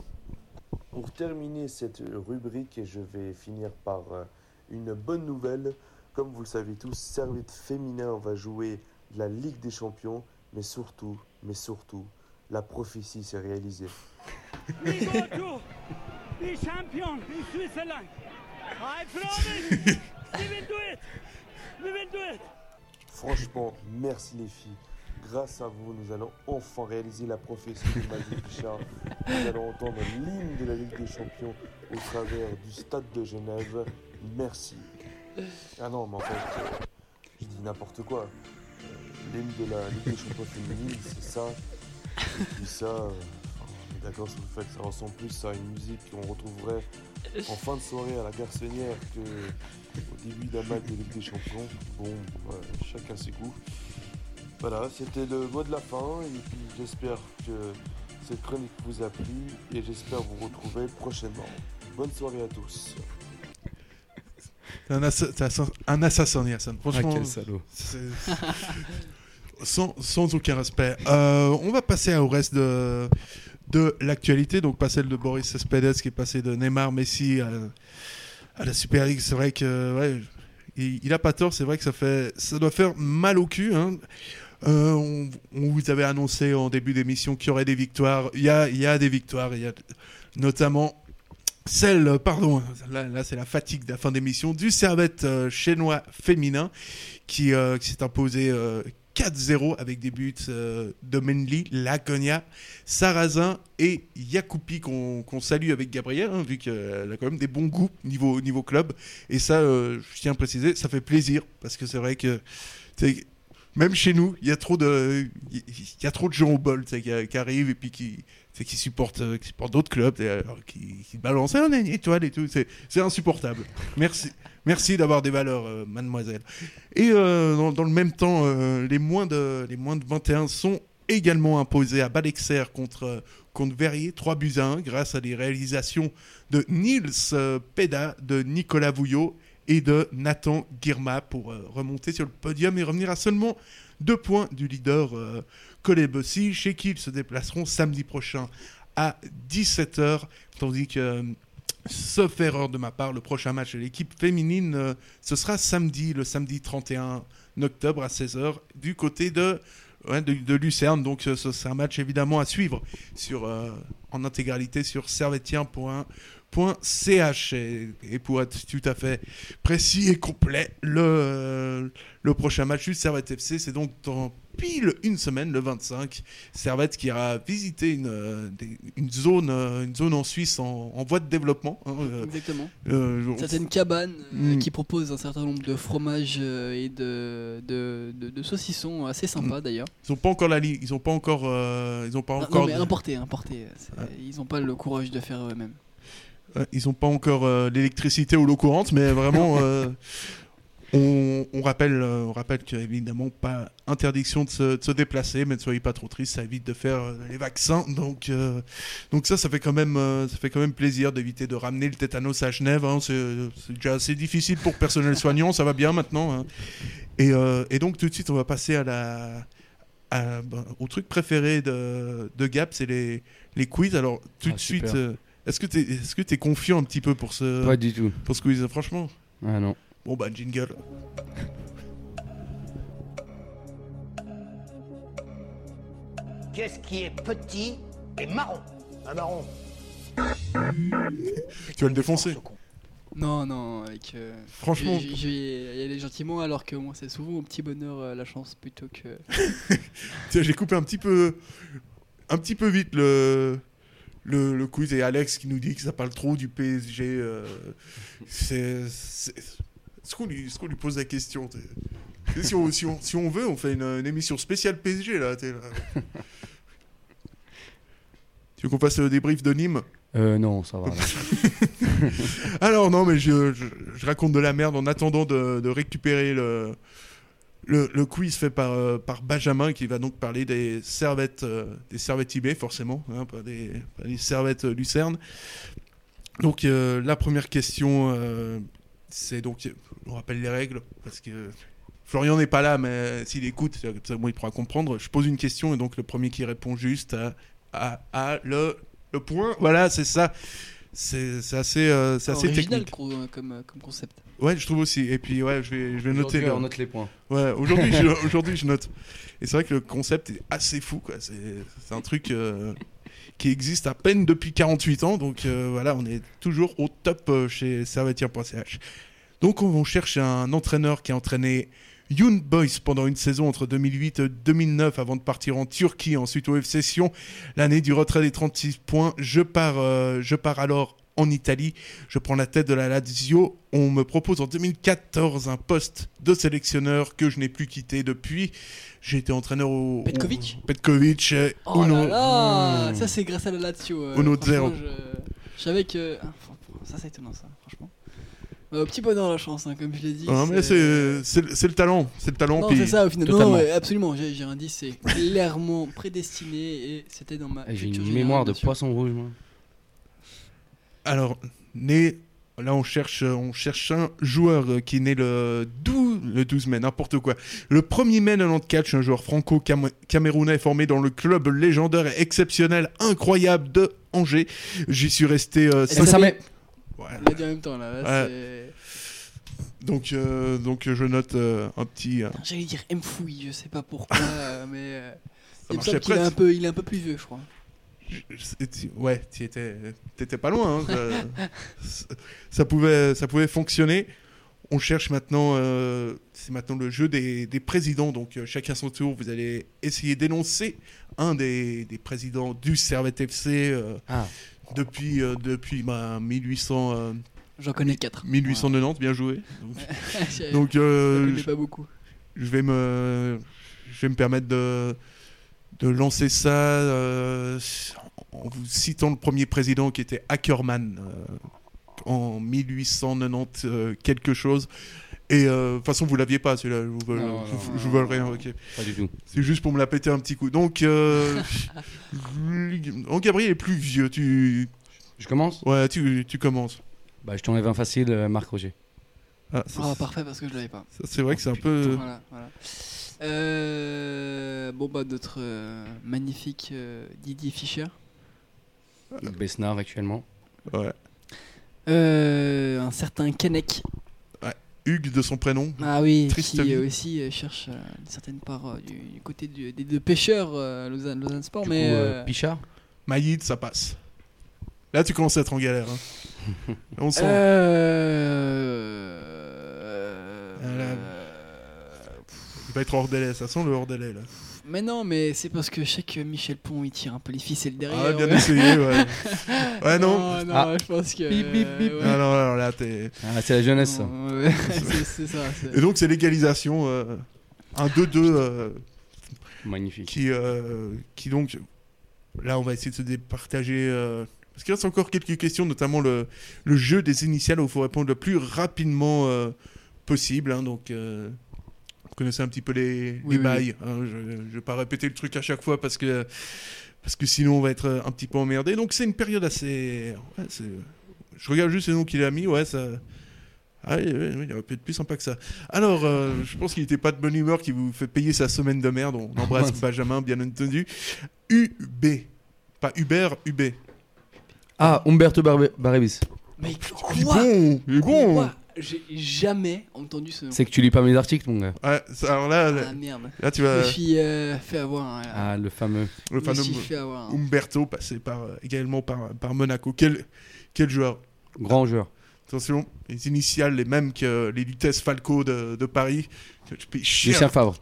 Pour terminer cette rubrique, je vais finir par euh, une bonne nouvelle. Comme vous le savez tous, Servette féminin va jouer la Ligue des Champions, mais surtout, mais surtout, la prophétie s'est réalisée. Franchement, merci les filles. Grâce à vous, nous allons enfin réaliser la prophétie de Maggie Pichard. Nous allons entendre l'hymne de la Ligue des Champions au travers du stade de Genève. Merci. Ah non, mais en fait, euh, je dis n'importe quoi. Euh, L'hymne de la Ligue des Champions féminine, c'est ça. Et puis ça, euh, d'accord sur le fait que ça ressemble plus à une musique qu'on retrouverait en fin de soirée à la Garçonnière que au début d'un match de Ligue des Champions. Bon, chacun ses goûts. Voilà, c'était le mot de la fin et puis j'espère que cette chronique vous a plu et j'espère vous retrouver prochainement. Bonne soirée à tous. Un, assa- un assassin, Yassan. Franchement, Ah, quel salaud. sans, sans aucun respect. Euh, on va passer au reste de, de l'actualité, donc pas celle de Boris Cespedes qui est passé de Neymar, Messi à, à la Super League. C'est vrai que ouais, il, il a pas tort. C'est vrai que ça fait, ça doit faire mal au cul. hein. Euh, on, on vous avait annoncé en début d'émission qu'il y aurait des victoires. Il y a, il y a des victoires. Il y a notamment celle, pardon, là, c'est la fatigue de la fin d'émission, du Servette euh, chinois féminin qui, euh, s'est imposé euh, 4-0 avec des buts euh, de Menli, Laconia, Sarrazin et Yacoupi qu'on salue avec Gabriel, hein, vu qu'elle a quand même des bons goûts niveau, niveau club. Et ça, euh, je tiens à préciser, ça fait plaisir parce que c'est vrai que même chez nous, il y a trop de, il y a trop de gens au bol qui, qui arrivent et puis qui, tu sais, qui supportent, euh, d'autres clubs, alors qui, balancent un une étoile et tout. C'est, c'est insupportable. Merci, merci d'avoir des valeurs, euh, mademoiselle. Et euh, dans, le même temps, euh, les moins de, les moins de 21 sont également imposés à Balexer contre euh, contre Verrier, 3 buts à 1 grâce à des réalisations de Niels euh, Peda, de Nicolas Vouillot et de Nathan Girma pour euh, remonter sur le podium et revenir à seulement deux points du leader euh, Colebossi, chez qui ils se déplaceront samedi prochain à 17h, tandis que, euh, sauf erreur de ma part, le prochain match de l'équipe féminine, euh, ce sera samedi, le samedi 31 octobre à 16h, du côté de, de, Lucerne. Donc euh, ce sera un match évidemment à suivre sur, en intégralité sur servetien.fr. servette.ch. Et, pour être tout à fait précis et complet, le, le prochain match du Servette FC, c'est donc dans pile une semaine, le 25. Servette qui ira visiter une, zone, une zone en Suisse en, en voie de développement. hein, euh, Exactement. euh, Certaines cabanes euh, Mm. qui proposent un certain nombre de fromages et de, de, de- de saucissons assez sympas d'ailleurs. Ils ont pas encore la ligne, ils ont pas encore, euh, ils ont pas encore. non mais importés. c'est- Ils n'ont pas le courage de faire eux-mêmes. Ouais, ils ont pas encore euh, l'électricité ou l'eau courante, mais vraiment, euh, on, on rappelle, euh, on rappelle qu'évidemment pas interdiction de se, de se déplacer, mais ne soyez pas trop tristes, ça évite de faire euh, les vaccins. Donc, euh, donc ça, ça fait quand même, euh, ça fait quand même plaisir d'éviter de ramener le tétanos à Genève. hein. c'est déjà assez difficile pour le personnel soignant, ça va bien maintenant. hein. Et, euh, et donc tout de suite, on va passer à la à- ben, au truc préféré de, de Gap, c'est les, les quiz. Alors tout Ah, de suite, euh, est-ce que tu es, est-ce que es confiant un petit peu pour ce Pas du tout. pour ce quiz Franchement? Ah non. Bon bah jingle. Qu'est-ce qui est petit et marron? Un marron. Tu vas le défoncer. Non, non, avec. euh, Franchement. Je, vais y aller gentiment, alors que moi, c'est souvent au petit bonheur euh, la chance plutôt que. Tiens, j'ai coupé un petit peu un petit peu vite le le, le quiz et Alex qui nous dit que ça parle trop du PSG. euh, c'est c'est- est-ce qu'on lui, est-ce qu'on lui pose la question si, on, si, on, si on veut, on fait une, une émission spéciale PSG là. t'es là. tu veux qu'on fasse le débrief de Nîmes? Euh, non, ça va. Alors non, mais je, je- je raconte de la merde en attendant de, de récupérer le, le, le quiz fait par, euh, par Benjamin qui va donc parler des servettes, euh, des servettes eBay forcément, hein, pas, des, pas des servettes euh, Lucerne. Donc euh, la première question, c'est donc, on rappelle les règles parce que Florian n'est pas là, mais s'il écoute, il pourra comprendre. Je pose une question et donc le premier qui répond juste a le, le point. Voilà, c'est ça. C'est assez, c'est assez original technique. co- comme, comme concept. Ouais, je trouve aussi. Et puis, ouais, je vais, je vais noter. Le- on note les points. Ouais, aujourd'hui, je, aujourd'hui, je note. Et c'est vrai que le concept est assez fou, quoi. C'est, c'est un truc euh, qui existe à peine depuis 48 ans. Donc, euh, voilà, on est toujours au top euh, chez servetier.ch. Donc, on cherche un entraîneur qui a entraîné Young Boys pendant une saison entre 2008 et 2009 avant de partir en Turquie, ensuite au FC Sion, l'année du retrait des 36 points. Je pars, euh, je pars alors en Italie. Je prends la tête de la Lazio. On me propose en 2014 un poste de sélectionneur que je n'ai plus quitté depuis. J'ai été entraîneur au. Petkovic au- Petkovic. euh, Oh Uno- là là Mmh. Ça, c'est grâce à la Lazio. euh, Uno zéro. Je, je savais que. ah, ça, c'est étonnant, ça, franchement. Euh, petit bonheur la chance, hein, comme je l'ai dit. Ah, mais c'est, c'est, le- c'est le talent. C'est le talent. Non, puis- c'est ça au final. Non, non, ouais, absolument. J'ai j'ai un dit, c'est clairement prédestiné et c'était dans ma. J'ai une mémoire de poisson rouge, moi. Alors, né, là on cherche, on cherche un joueur euh, qui est né le 12, le 12 mai, n'importe quoi. Le 1er mai 94, un joueur franco-camerounais formé dans le club légendaire et exceptionnel, incroyable de Angers. J'y suis resté euh, Elle cinq- savait- Ouais. On l'a dit en même temps là. là, Ouais. c'est- Donc, euh, donc je note euh, un petit. euh, J'allais dire M fouille, je sais pas pourquoi, mais. euh, il me marchait semble qu'il est presque. un peu, il est un peu plus vieux, je crois. Ouais, tu étais, t'étais pas loin. hein, ça, ça pouvait, ça pouvait fonctionner. On cherche maintenant, euh, c'est maintenant le jeu des, des présidents. Donc euh, chacun son tour, vous allez essayer d'énoncer un des, des présidents du Servette FC euh, Ah. depuis, euh, depuis bah, 1800. euh, J'en connais quatre. 1890, bien joué. Donc, donc, euh, je- pas beaucoup. Je vais me, je vais me permettre de, de lancer ça euh, en vous citant le premier président qui était Ackerman euh, en 1890 euh, quelque chose. Et euh, de toute façon, vous l'aviez pas, celui-là. Je vous Non, je non, non, vole rien. Pas du tout. C'est juste pour me la péter un petit coup. Donc, euh, oh, Gabriel est plus vieux. Tu, Je commence? Ouais, tu, tu commences. Bah, je t'enlève un facile, Marc Roger. Ah, ça, Ah, parfait parce que je l'avais pas. ça, c'est vrai que c'est un peu. Voilà, voilà. Euh, bon, bah, notre euh, magnifique euh, Didier Fischer. Besnard actuellement. Ouais. Euh, un certain Kennec. Ouais. Hugues de son prénom. Ah oui, Triste qui vie. aussi euh, cherche euh, une certaine part euh, du, du côté du- des deux pêcheurs euh, Lausanne, Lausanne Sport. Du mais coup, Pichard Maïd, ça passe. Là, tu commences à être en galère. hein. On sent. Euh... Va être hors délai, ça sent le hors délai là. Mais non, mais c'est parce que je sais que Michel Pont il tire un peu les ficelles derrière. Ah, bien ouais. essayé, ouais. Ouais, non. Non, non, Ah. je pense que. Bip, bip, bip. ouais. Ah non, alors là, t'es. Ah, c'est la jeunesse, ça. Ouais, c'est c'est ça. c'est- Et donc, c'est l'égalisation. euh, un 2-2 euh, Magnifique. qui, euh, qui donc. Là, on va essayer de se départager. euh, parce qu'il reste encore quelques questions, notamment le, le jeu des initiales où il faut répondre le plus rapidement euh, possible. hein, donc, euh, vous connaissez un petit peu les, Oui, les oui, bails. hein, je ne vais pas répéter le truc à chaque fois parce que, parce que sinon on va être un petit peu emmerdé. Donc, c'est une période assez. ouais, je regarde juste les noms qu'il a mis. Ouais, ça. Ah oui, oui, oui, il aurait pu être plus sympa que ça. Alors, euh, je pense qu'il n'était pas de bonne humeur qui vous fait payer sa semaine de merde. On embrasse Benjamin, bien entendu. UB. Pas Hubert, UB. Ah, Umberto Barbe- Barrebis. Mais Il est quoi bon, il est bon. Quoi J'ai jamais entendu ce nom. C'est que tu lis pas mes articles, mon gars. Ouais, ça- alors là, là, Ah merde. là, tu Je vas. me suis euh, fait avoir. hein, là. Ah, le fameux. Le je me fameux suis fait avoir. hein. Umberto, passé par, euh, également par, par Monaco. Quel, quel joueur? Grand joueur. Attention, les initiales, les mêmes que les Lutèce Falco de, de Paris. Je paye cher. Lucien Favre.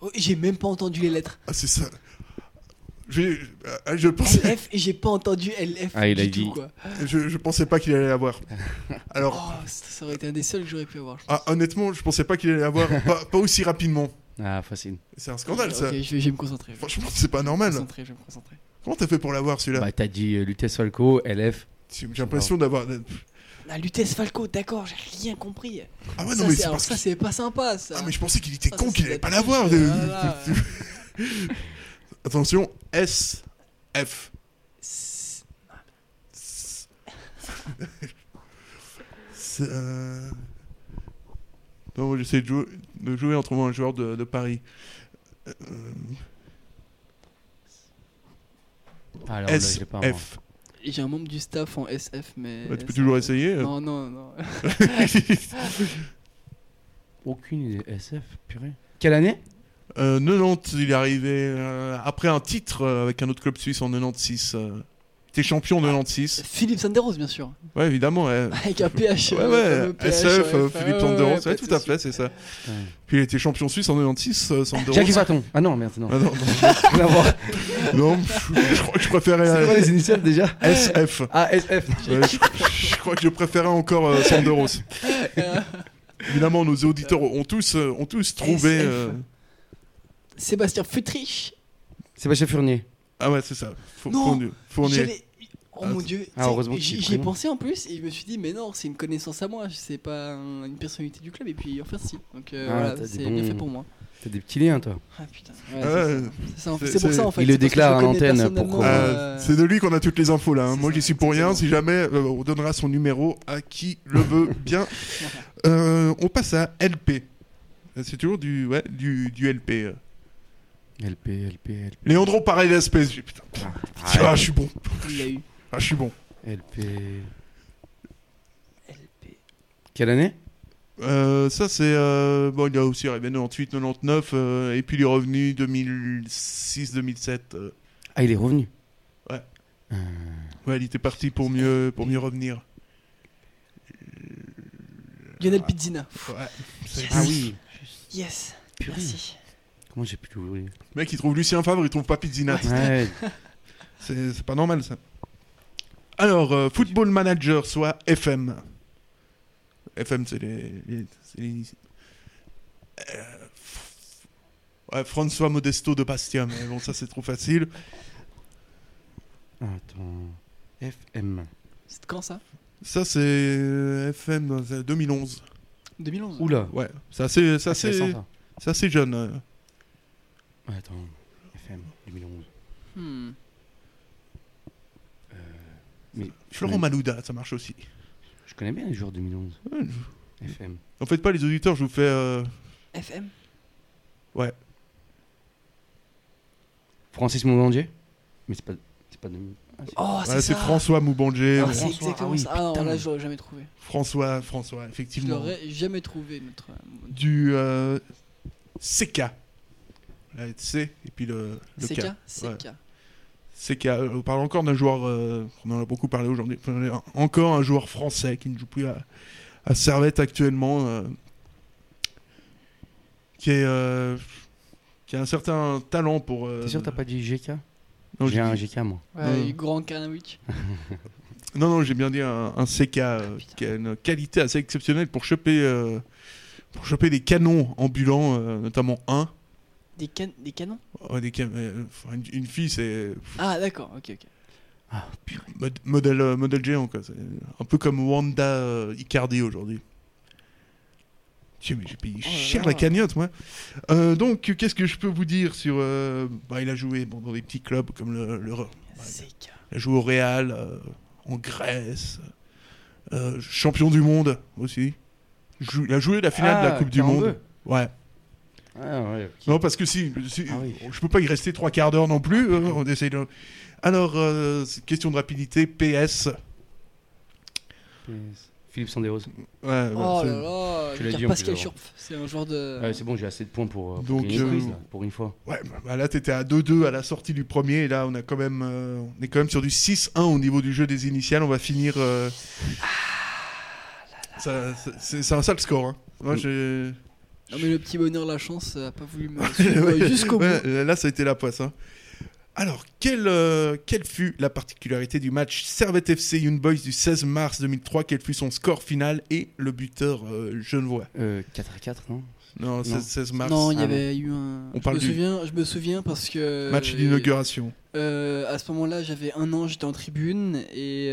Oh, j'ai même pas entendu les lettres. Ah, c'est ça. Je, euh, je pensais, LF, et j'ai pas entendu LF Ah, il du a tout, dit- quoi. je, je pensais pas qu'il allait l'avoir. Alors, Oh, ça ça aurait été un des seuls que j'aurais pu avoir. je ah, honnêtement, je pensais pas qu'il allait l'avoir, pas, pas aussi rapidement. Ah, facile. C'est un scandale, Ok, ça. je, vais, je vais me concentrer. je vais Franchement, c'est pas me normal. concentrer, je vais me concentrer. Comment t'as fait pour l'avoir celui-là Bah, t'as dit euh, Lutèce Falco, LF. J'ai l'impression d'avoir. La Lutèce Falco, d'accord, j'ai rien compris. Ah ouais, ça, non, mais c'est- parce ça, c'est pas sympa, ça. Ah, mais je pensais qu'il était Ça, con qu'il allait pas la l'avoir. Attention, S, F. Euh, Non, j'essaie de jouer, de jouer en trouvant un joueur de, de Paris. Euh, Ah, alors là, S, j'ai pas. F. J'ai un membre du staff en SF, mais. Ouais, tu peux toujours essayer. Non, non, non. Aucune idée. SF, purée. Quelle année? Euh, 90, il est arrivé euh, après un titre euh, avec un autre club suisse en 96. euh. Il était champion en 96. Philippe Sanderos, bien sûr. Ouais, évidemment. Ouais, Avec un PH. ouais, ouais. PH, SF, euh, ouais, Philippe ouais, Sanderos. ouais, de tout à fait, c'est ça. Puis il était champion suisse en 96, euh, Sanderos. Jackie Faton. Ah non, merde, non. Ah non, je, je crois que je préférais. C'est quoi les initiales déjà SF. Ah, SF. Ouais, je, je crois que je préférais encore euh, Sanderos. Évidemment, nos auditeurs ont tous, ont tous trouvé. SF. Euh, Sébastien Futrich. Sébastien Fournier. Ah ouais, c'est ça. Fou- Non, Fournier. Oh Ah, mon c'est- dieu. Ah, J'y ai pensé en plus et je me suis dit, mais non, c'est une connaissance à moi, c'est pas un- une personnalité du club. Et puis, enfin, si. Donc euh, Ah, voilà, c'est bons- bien fait pour moi. T'as des petits liens, toi. Ah putain. Ouais, Ah c'est en fait. Pour ça en fait. Il le déclare à l'antenne pour- Ah, euh, c'est de lui qu'on a toutes les infos là. hein. Moi j'y suis pour rien. Si jamais euh, on donnera son numéro à qui le veut bien. Euh, on passe à LP. C'est toujours du, ouais, du, du LP. LP, LP, LP. Léandro pareil l'espèce. Putain, putain. Ah, Ah, je suis bon. Il l'a eu. Ah, je suis bon. LP. LP. Quelle année? Euh, ça c'est euh, bon. Il a aussi arrivé 98, 99 euh, et puis il est revenu 2006, 2007. euh. Ah, il est revenu? Ouais. Euh, Ouais, il était parti pour mieux, pour mieux revenir. Lionel Pizzina. Ouais. C'est- Ah oui. Yes. Purée. Merci. Comment j'ai pu l'oublier Le mec, il trouve Lucien Favre, il trouve pas. Ouais. C'est pas normal ça. Alors, euh, Football Manager, soit FM. FM, c'est les. les- c'est les- Euh, ouais, François Modesto de Bastia, mais bon, ça c'est trop facile. Attends. FM. C'est quand ça? Ça c'est euh, FM dans euh, 2011. 2011. Oula. Ouais, c'est assez, c'est Ah, assez, récent, ça. c'est assez jeune. Ouais, Attends. FM 2011. Hmm. Euh, mais Florent Malouda, ça marche aussi. Je connais bien les joueurs 2011. Ouais, FM. En fait, pas les auditeurs, je vous fais. euh, FM Ouais. Francis Moulandier Mais c'est pas. C'est pas 2000. Ah, c'est- Oh, c'est c'est ça. François Moubangé. Ah, c'est François, exactement ah oui, ça. Ah non, putain. là, je l'aurais jamais trouvé. François, François, Je effectivement. l'aurais jamais trouvé, notre. euh, Du euh, CK. La C et puis le, le CK K. Ouais. CK. c'est qu'on parle encore d'un joueur, euh, on en a beaucoup parlé aujourd'hui, enfin, encore un joueur français qui ne joue plus à, à Servette actuellement, euh, qui, est, euh, qui a un certain talent pour. euh, T'es sûr que t'as pas dit GK Non, J'ai j'ai un GK moi. Ouais, grand Karnawicz. Non, non, j'ai bien dit un, un CK euh, qui a une qualité assez exceptionnelle pour choper, euh, pour choper des canons ambulants, euh, notamment un. Des, can- des canons? Des can- euh, une, une fille, c'est Ah, d'accord, ok, ok. mod- modèle, euh, modèle géant, quoi. Un peu comme Wanda euh, Icardi aujourd'hui. Tiens, mais j'ai payé Oh cher là. la cagnotte, moi. Euh, donc, qu'est-ce que je peux vous dire sur. euh, bah, il a joué bon, dans des petits clubs comme le. le- bah, il a joué au Real, euh, en Grèce, euh, champion du monde aussi. Il a joué la finale de la Ah, Coupe du 42. Monde. Ouais. Ah ouais. Non, parce que si, si- Ah oui. je peux pas y rester trois quarts d'heure non plus. euh, on essaye de. Alors, euh, question de rapidité, PS. Philippe Sanderos. Ouais, Oh là là, Tu l'as dit Pascal Schurf, c'est un joueur de. Ouais, c'est bon, j'ai assez de points pour, euh, pour Donc, ce euh, là, pour une fois. Ouais, bah, bah là, t'étais à 2-2 à la sortie du premier. Et là, on, a quand même, euh, on est quand même sur du 6-1 au niveau du jeu des initiales. On va finir. euh, ça- ça- c'est c'est un sale score. Hein. Moi, j'ai. Non, mais le petit bonheur, la chance, a pas voulu me suivre Ouais, jusqu'au bout. ouais, là, ça a été la poisse. hein. Alors, quelle, euh, quelle fut la particularité du match Servette FC Young Boys du 16 mars 2003 Quel fut son score final et le buteur euh, genevois? Euh, 4 à 4, non? Non, 16, 16 mars. Non, il y Ah avait eu un. On je, parle me du souviens, je me souviens parce que. match d'inauguration. Euh, à ce moment-là, j'avais un an, j'étais en tribune et.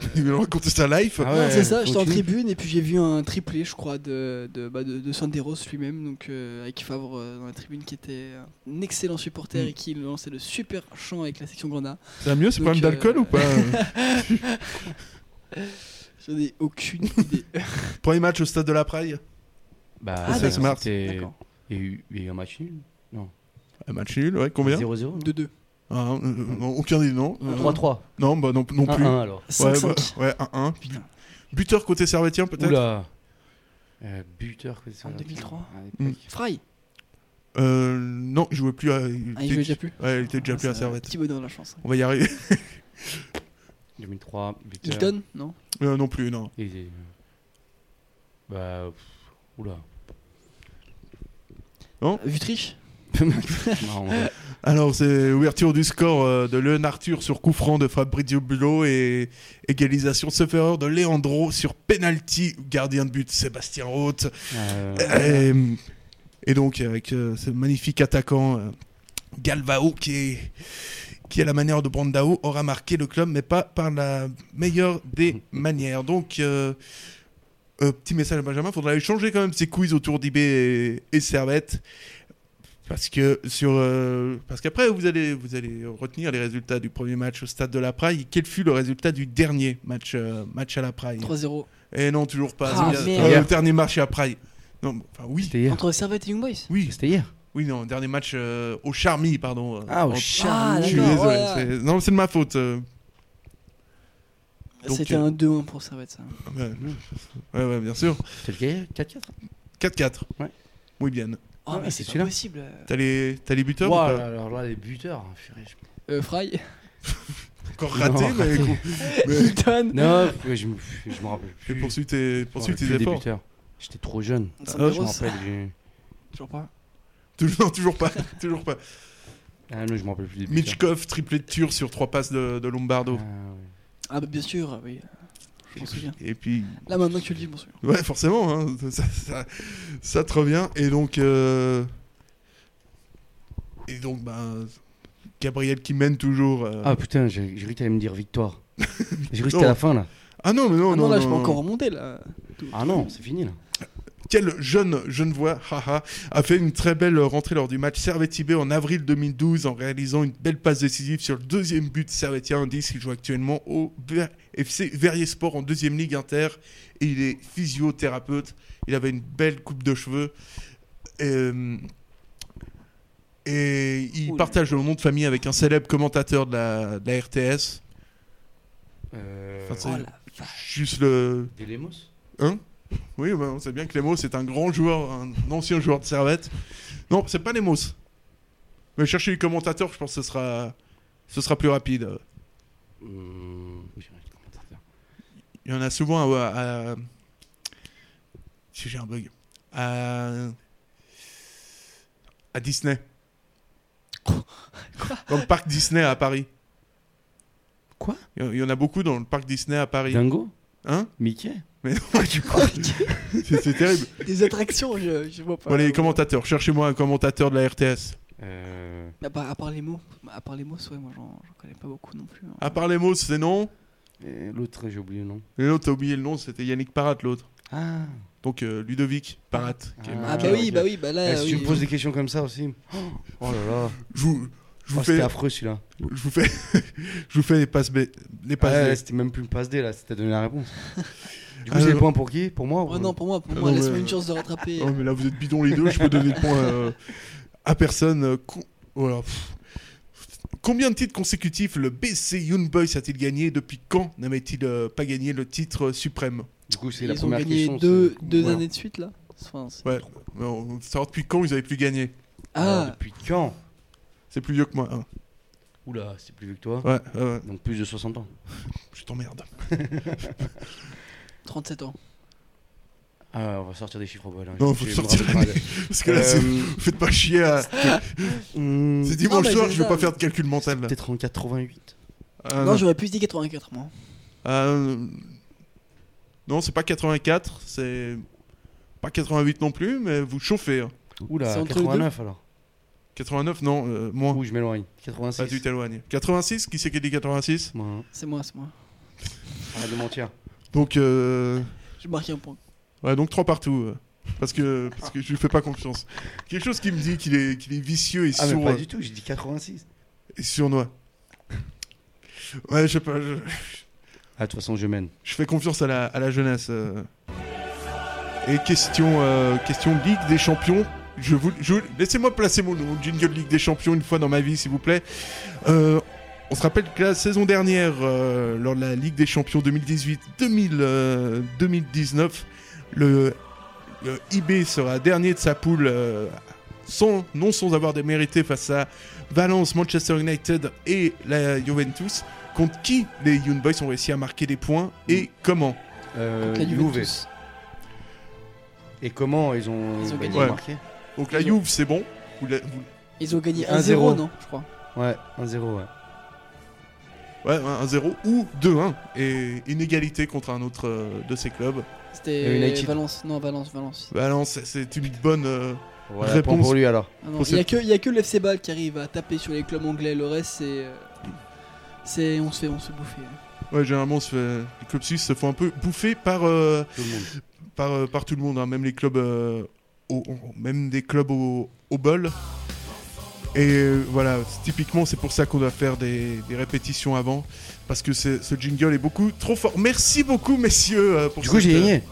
Il va raconter sa life. Ah c'est ça, j'étais en tribune et puis j'ai vu un triplé, je crois, de, de, bah, de, de Sanderos lui-même, donc euh, avec Favre euh, dans la tribune, qui était un excellent supporter mm. et qui lançait de super chants avec la section Grenat. Ça va mieux, c'est problème d'alcool euh, ou pas J'en ai aucune idée. Premier match au stade de la Praille Bah, ah, c'est smart. Et, et, et un match nul Non. Un match nul, ouais, combien? 0-0. 2-2. 1, non, aucun des noms. 3-3. non, bah non, non plus. 1-1 alors. Ouais, 5-5. bah, ouais, 1-1. Buteur côté servetien peut-être Oula. Euh, buteur, que c'est En 2003. à. Ah, hmm. Fry. Euh, non, il jouait plus à. Ah, il jouait déjà plus Ouais, il était déjà ah, plus à Servette. Petit bonheur de la chance. On va y arriver. 2003, buteur. Hilton Non? Euh, non plus, non. Et, euh, bah, pff, oula. Vutriche Non, ouais. Alors, c'est ouverture du score euh, de Leon Arthur sur coup franc de Fabrizio Bulot et égalisation sauf erreur de Leandro sur penalty, gardien de but Sébastien Roth. Euh, Et, et donc, avec euh, ce magnifique attaquant euh, Galvao qui est qui, à la manière de Brandao, aura marqué le club, mais pas par la meilleure des manières. Donc, euh, euh, petit message à Benjamin, faudra aller changer quand même ces quiz autour d'IB et, et Servette. Parce que sur euh, parce qu'après vous allez vous allez retenir les résultats du premier match au stade de la Praille. Quel fut le résultat du dernier match euh, match à la Praille? 3-0. Et non toujours pas. Ah. Euh, le dernier match à Praille. Non, enfin oui. C'était hier. Entre Servette et Young Boys? Oui. C'était hier. Oui non dernier match euh, au Charmy pardon. Ah, au En- Charmy. Ah, Je suis d'accord, désolé. ouais, c'est- Non c'est de ma faute. euh. C'était euh, un 2-1 pour Servette, ça. Ouais, ouais, ouais, bien sûr. C'était le 4-4 4-4. Ouais. Oui bien. Oh, Ah, mais c'est celui-là. possible. T'as les t'as les buteurs Ouah, ou pas alors là, les buteurs. hein, purée, je- Euh, Fry Encore raté Non, mais, mais- Hilton Non, je me, je me rappelle Et plus. poursuis tes poursuis tes efforts. J'étais trop jeune. Sanderos. je me rappelle. j'ai- Toujours pas. Toujours, non, toujours pas, toujours pas. Ah non, je me rappelle plus des buteurs. Mitchkov, triplé de Tur sur trois passes de, de Lombardo. Ah, ouais. Ah, bah bien sûr, oui. Je m'en souviens. Et puis, Là, maintenant que tu le dis, je m'en souviens. ouais, forcément, hein, ça, ça, ça te revient. Et donc, euh, et donc, ben, Gabriel qui mène toujours. euh, Ah putain, j'ai cru que t'allais me dire victoire. j'ai cru que Non. c'était à la fin là. Ah non, mais non, Ah non, non, là, non, je peux non. encore remonter, là. Ah non, c'est fini là. Quel jeune Genevois haha, a fait une très belle rentrée lors du match Servette-IB en avril 2012 en réalisant une belle passe décisive sur le deuxième but servetien indice. Il joue actuellement au FC Verrier Sport en deuxième ligue inter et il est physiothérapeute. Il avait une belle coupe de cheveux. Euh, et il Oula. partage le nom de famille avec un célèbre commentateur de la, de la RTS. Euh... Enfin, Oh la juste le. Des Lemos? Hein? Oui, bah, on sait bien que Lemos est un grand joueur, un ancien joueur de Servette. Non, c'est pas Lemos. Mais chercher les commentateurs, je pense que ce sera, ce sera plus rapide. Hum, Il y en a souvent à. à- Si j'ai un bug. À, à Disney. Dans le parc Disney à Paris. Quoi? Il y en- il y en a beaucoup dans le parc Disney à Paris. Dingo? Hein? Mickey? Mais non, du coup. c'est c'est terrible. Des attractions, je, je vois pas. Bon, les commentateurs, cherchez-moi un commentateur de la RTS. Euh, À part, à part les mots, à part les mots, ouais, moi j'en j'en connais pas beaucoup non plus. hein. À part les mots, c'est non. L'autre, j'ai oublié le nom. L'autre, t'as oublié le nom, c'était Yannick Parat, l'autre. Ah. Donc euh, Ludovic Parat. qui est Ah bah oui, bah oui, bah là. Eh, si oui, tu me oui. poses des questions comme ça aussi. Oh là là. Je vous, je vous Oh, fais. C'était affreux celui-là. Je vous fais, je vous fais les passes B, les passes c'était même plus une passe D là, c'était donné la réponse. Du coup, Ah, c'est le non. point pour qui? Pour moi ou- Ouais, non, pour moi, pour Ah moi, non, laisse-moi mais- une chance de rattraper. Oh, mais là, vous êtes bidons les deux, je peux donner le point euh, à personne. euh, voilà, pff. Combien de titres consécutifs le BC Young Boys a-t-il gagné Depuis quand n'avait-il euh, pas gagné le titre suprême? Du coup, c'est la Ils ont première gagné question. deux, c'est- deux Voilà. années de suite là? Enfin, c'est- Ouais, mais on veut savoir depuis quand ils avaient plus gagné. Alors, Ah, depuis quand? C'est plus vieux que moi. hein. Oula, c'est plus vieux que toi. Ouais, ouais, ouais. Donc plus de 60 ans. je t'emmerde. 37 ans. Ah, on va sortir des chiffres au bol. hein. Non, Je- faut je sortir Parce que là, c'est- Euh, faites pas chier à. hum, C'est dimanche mais soir, c'est je vais ça. pas faire de calcul mental. là. Peut-être en 88. Ah, non, j'aurais plus dit 84 moi. Euh, Non, c'est pas 84, c'est pas 88 non plus, mais vous chauffez. hein. Oula, C'est entre les 89 alors. 89, non, euh, moins. Ouh, je m'éloigne. 86. Ah, tu t'éloignes. 86, qui c'est qui a dit 86 Moi, hein. C'est moi, c'est moi. Arrête de mentir. Donc, euh... J'ai marqué un point. Ouais, donc 3 partout. euh, Parce que, parce que je lui fais pas confiance. Quelque chose qui me dit qu'il est, qu'il est vicieux et Ah, mais pas du tout, j'ai dit 86. Et sournois. Ouais, je sais pas. Je, Ah, de toute façon, je mène. je fais confiance à la, à la jeunesse. euh. Et question, euh, question Ligue des Champions. Je vous, je vous- laissez-moi placer mon mon jingle Ligue des Champions une fois dans ma vie, s'il vous plaît. Euh, on se rappelle que la saison dernière, euh, lors de la Ligue des Champions 2018-2019, le, le IB sera dernier de sa poule, euh, sans, non sans avoir démérité face à Valence, Manchester United et la Juventus. Contre qui les Young Boys ont réussi à marquer des points et comment Euh, la Juve. Juventus. Et comment ils ont, Ils ont gagné. Ouais. marqué Donc la Juve, c'est bon. Vous la- vous- Ils ont gagné 1-0, 1-0, non Je crois. Ouais, 1-0, ouais. Ouais, 1-0 ou 2-1. Et inégalité contre un autre euh, de ces clubs. C'était. Valence. Non, Valence, Valence. Non, c'est- une bonne euh, Voilà, réponse. pour lui alors. Ah Il y a que, le FC Ball qui arrive à taper sur les clubs anglais. Le reste, c'est. euh, C'est. On se fait, on se bouffer. Ouais, généralement, on se fait- les clubs suisses se font un peu bouffer par, euh, Tout le monde. par, euh, par tout le monde, hein, même les clubs, euh, au- même des clubs au, au bol. Et voilà, typiquement, c'est pour ça qu'on doit faire des, des répétitions avant, parce que c'est- ce jingle est beaucoup trop fort. Merci beaucoup, messieurs. euh, pour Du coup, cette, j'ai euh, gagné.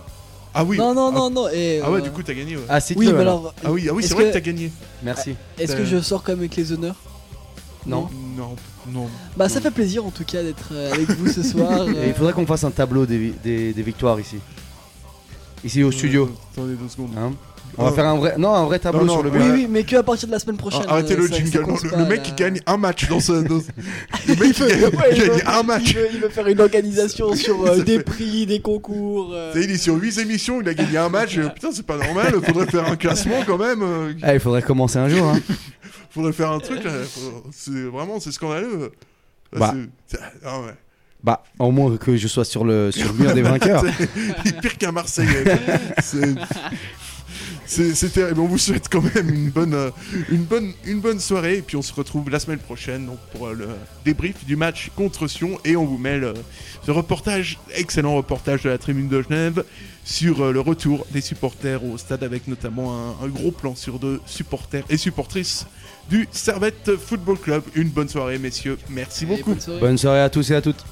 Ah oui. Non, non, ah, non, non. Et, Ah ouais, euh, du coup, t'as gagné. ouais. Ah, c'est Oui, mais alors. Ah oui, ah oui, c'est vrai que que- t'as gagné. Merci. Est-ce que je sors quand même avec les honneurs? Non. Non, non. Bah, ça fait plaisir en tout cas d'être avec vous ce soir. Et il faudrait qu'on fasse un tableau des, des, des victoires ici. Ici au studio. Euh, attendez deux secondes. Hein? On va Euh, faire un vrai, non, un vrai tableau non, sur le Oui, oui, mais que à partir de la semaine prochaine. Ah, arrêtez euh, le ça- ça jingle. compte le, pas, le mec là. qui gagne un match dans ce. dans- Le mec gagne, Ouais, il gagne veut- un match. Il veut, il veut faire une organisation sur euh, Ça des fait- prix, des concours. euh. Il est sur 8 émissions, il a gagné un match. euh, Putain, c'est pas normal. Faudrait faire un classement quand même. euh, Ah, il faudrait commencer un jour. Hein. Faudrait faire un truc là. faut- C'est vraiment, c'est scandaleux. Bah. c'est- c'est- ah ouais. Bah, au moins que je sois sur le, sur le mur des vainqueurs. C'est- il est pire qu'un Marseillais. C'est- C'est terrible. On vous souhaite quand même une bonne, euh, une, bonne, une bonne soirée. Et puis on se retrouve la semaine prochaine donc, pour euh, le débrief du match contre Sion. Et on vous met le, ce reportage, excellent reportage de la tribune de Genève sur euh, le retour des supporters au stade avec notamment un, un gros plan sur deux supporters et supportrices du Servette Football Club. Une bonne soirée, messieurs. Merci beaucoup. bonne soirée. Bonne soirée à tous et à toutes.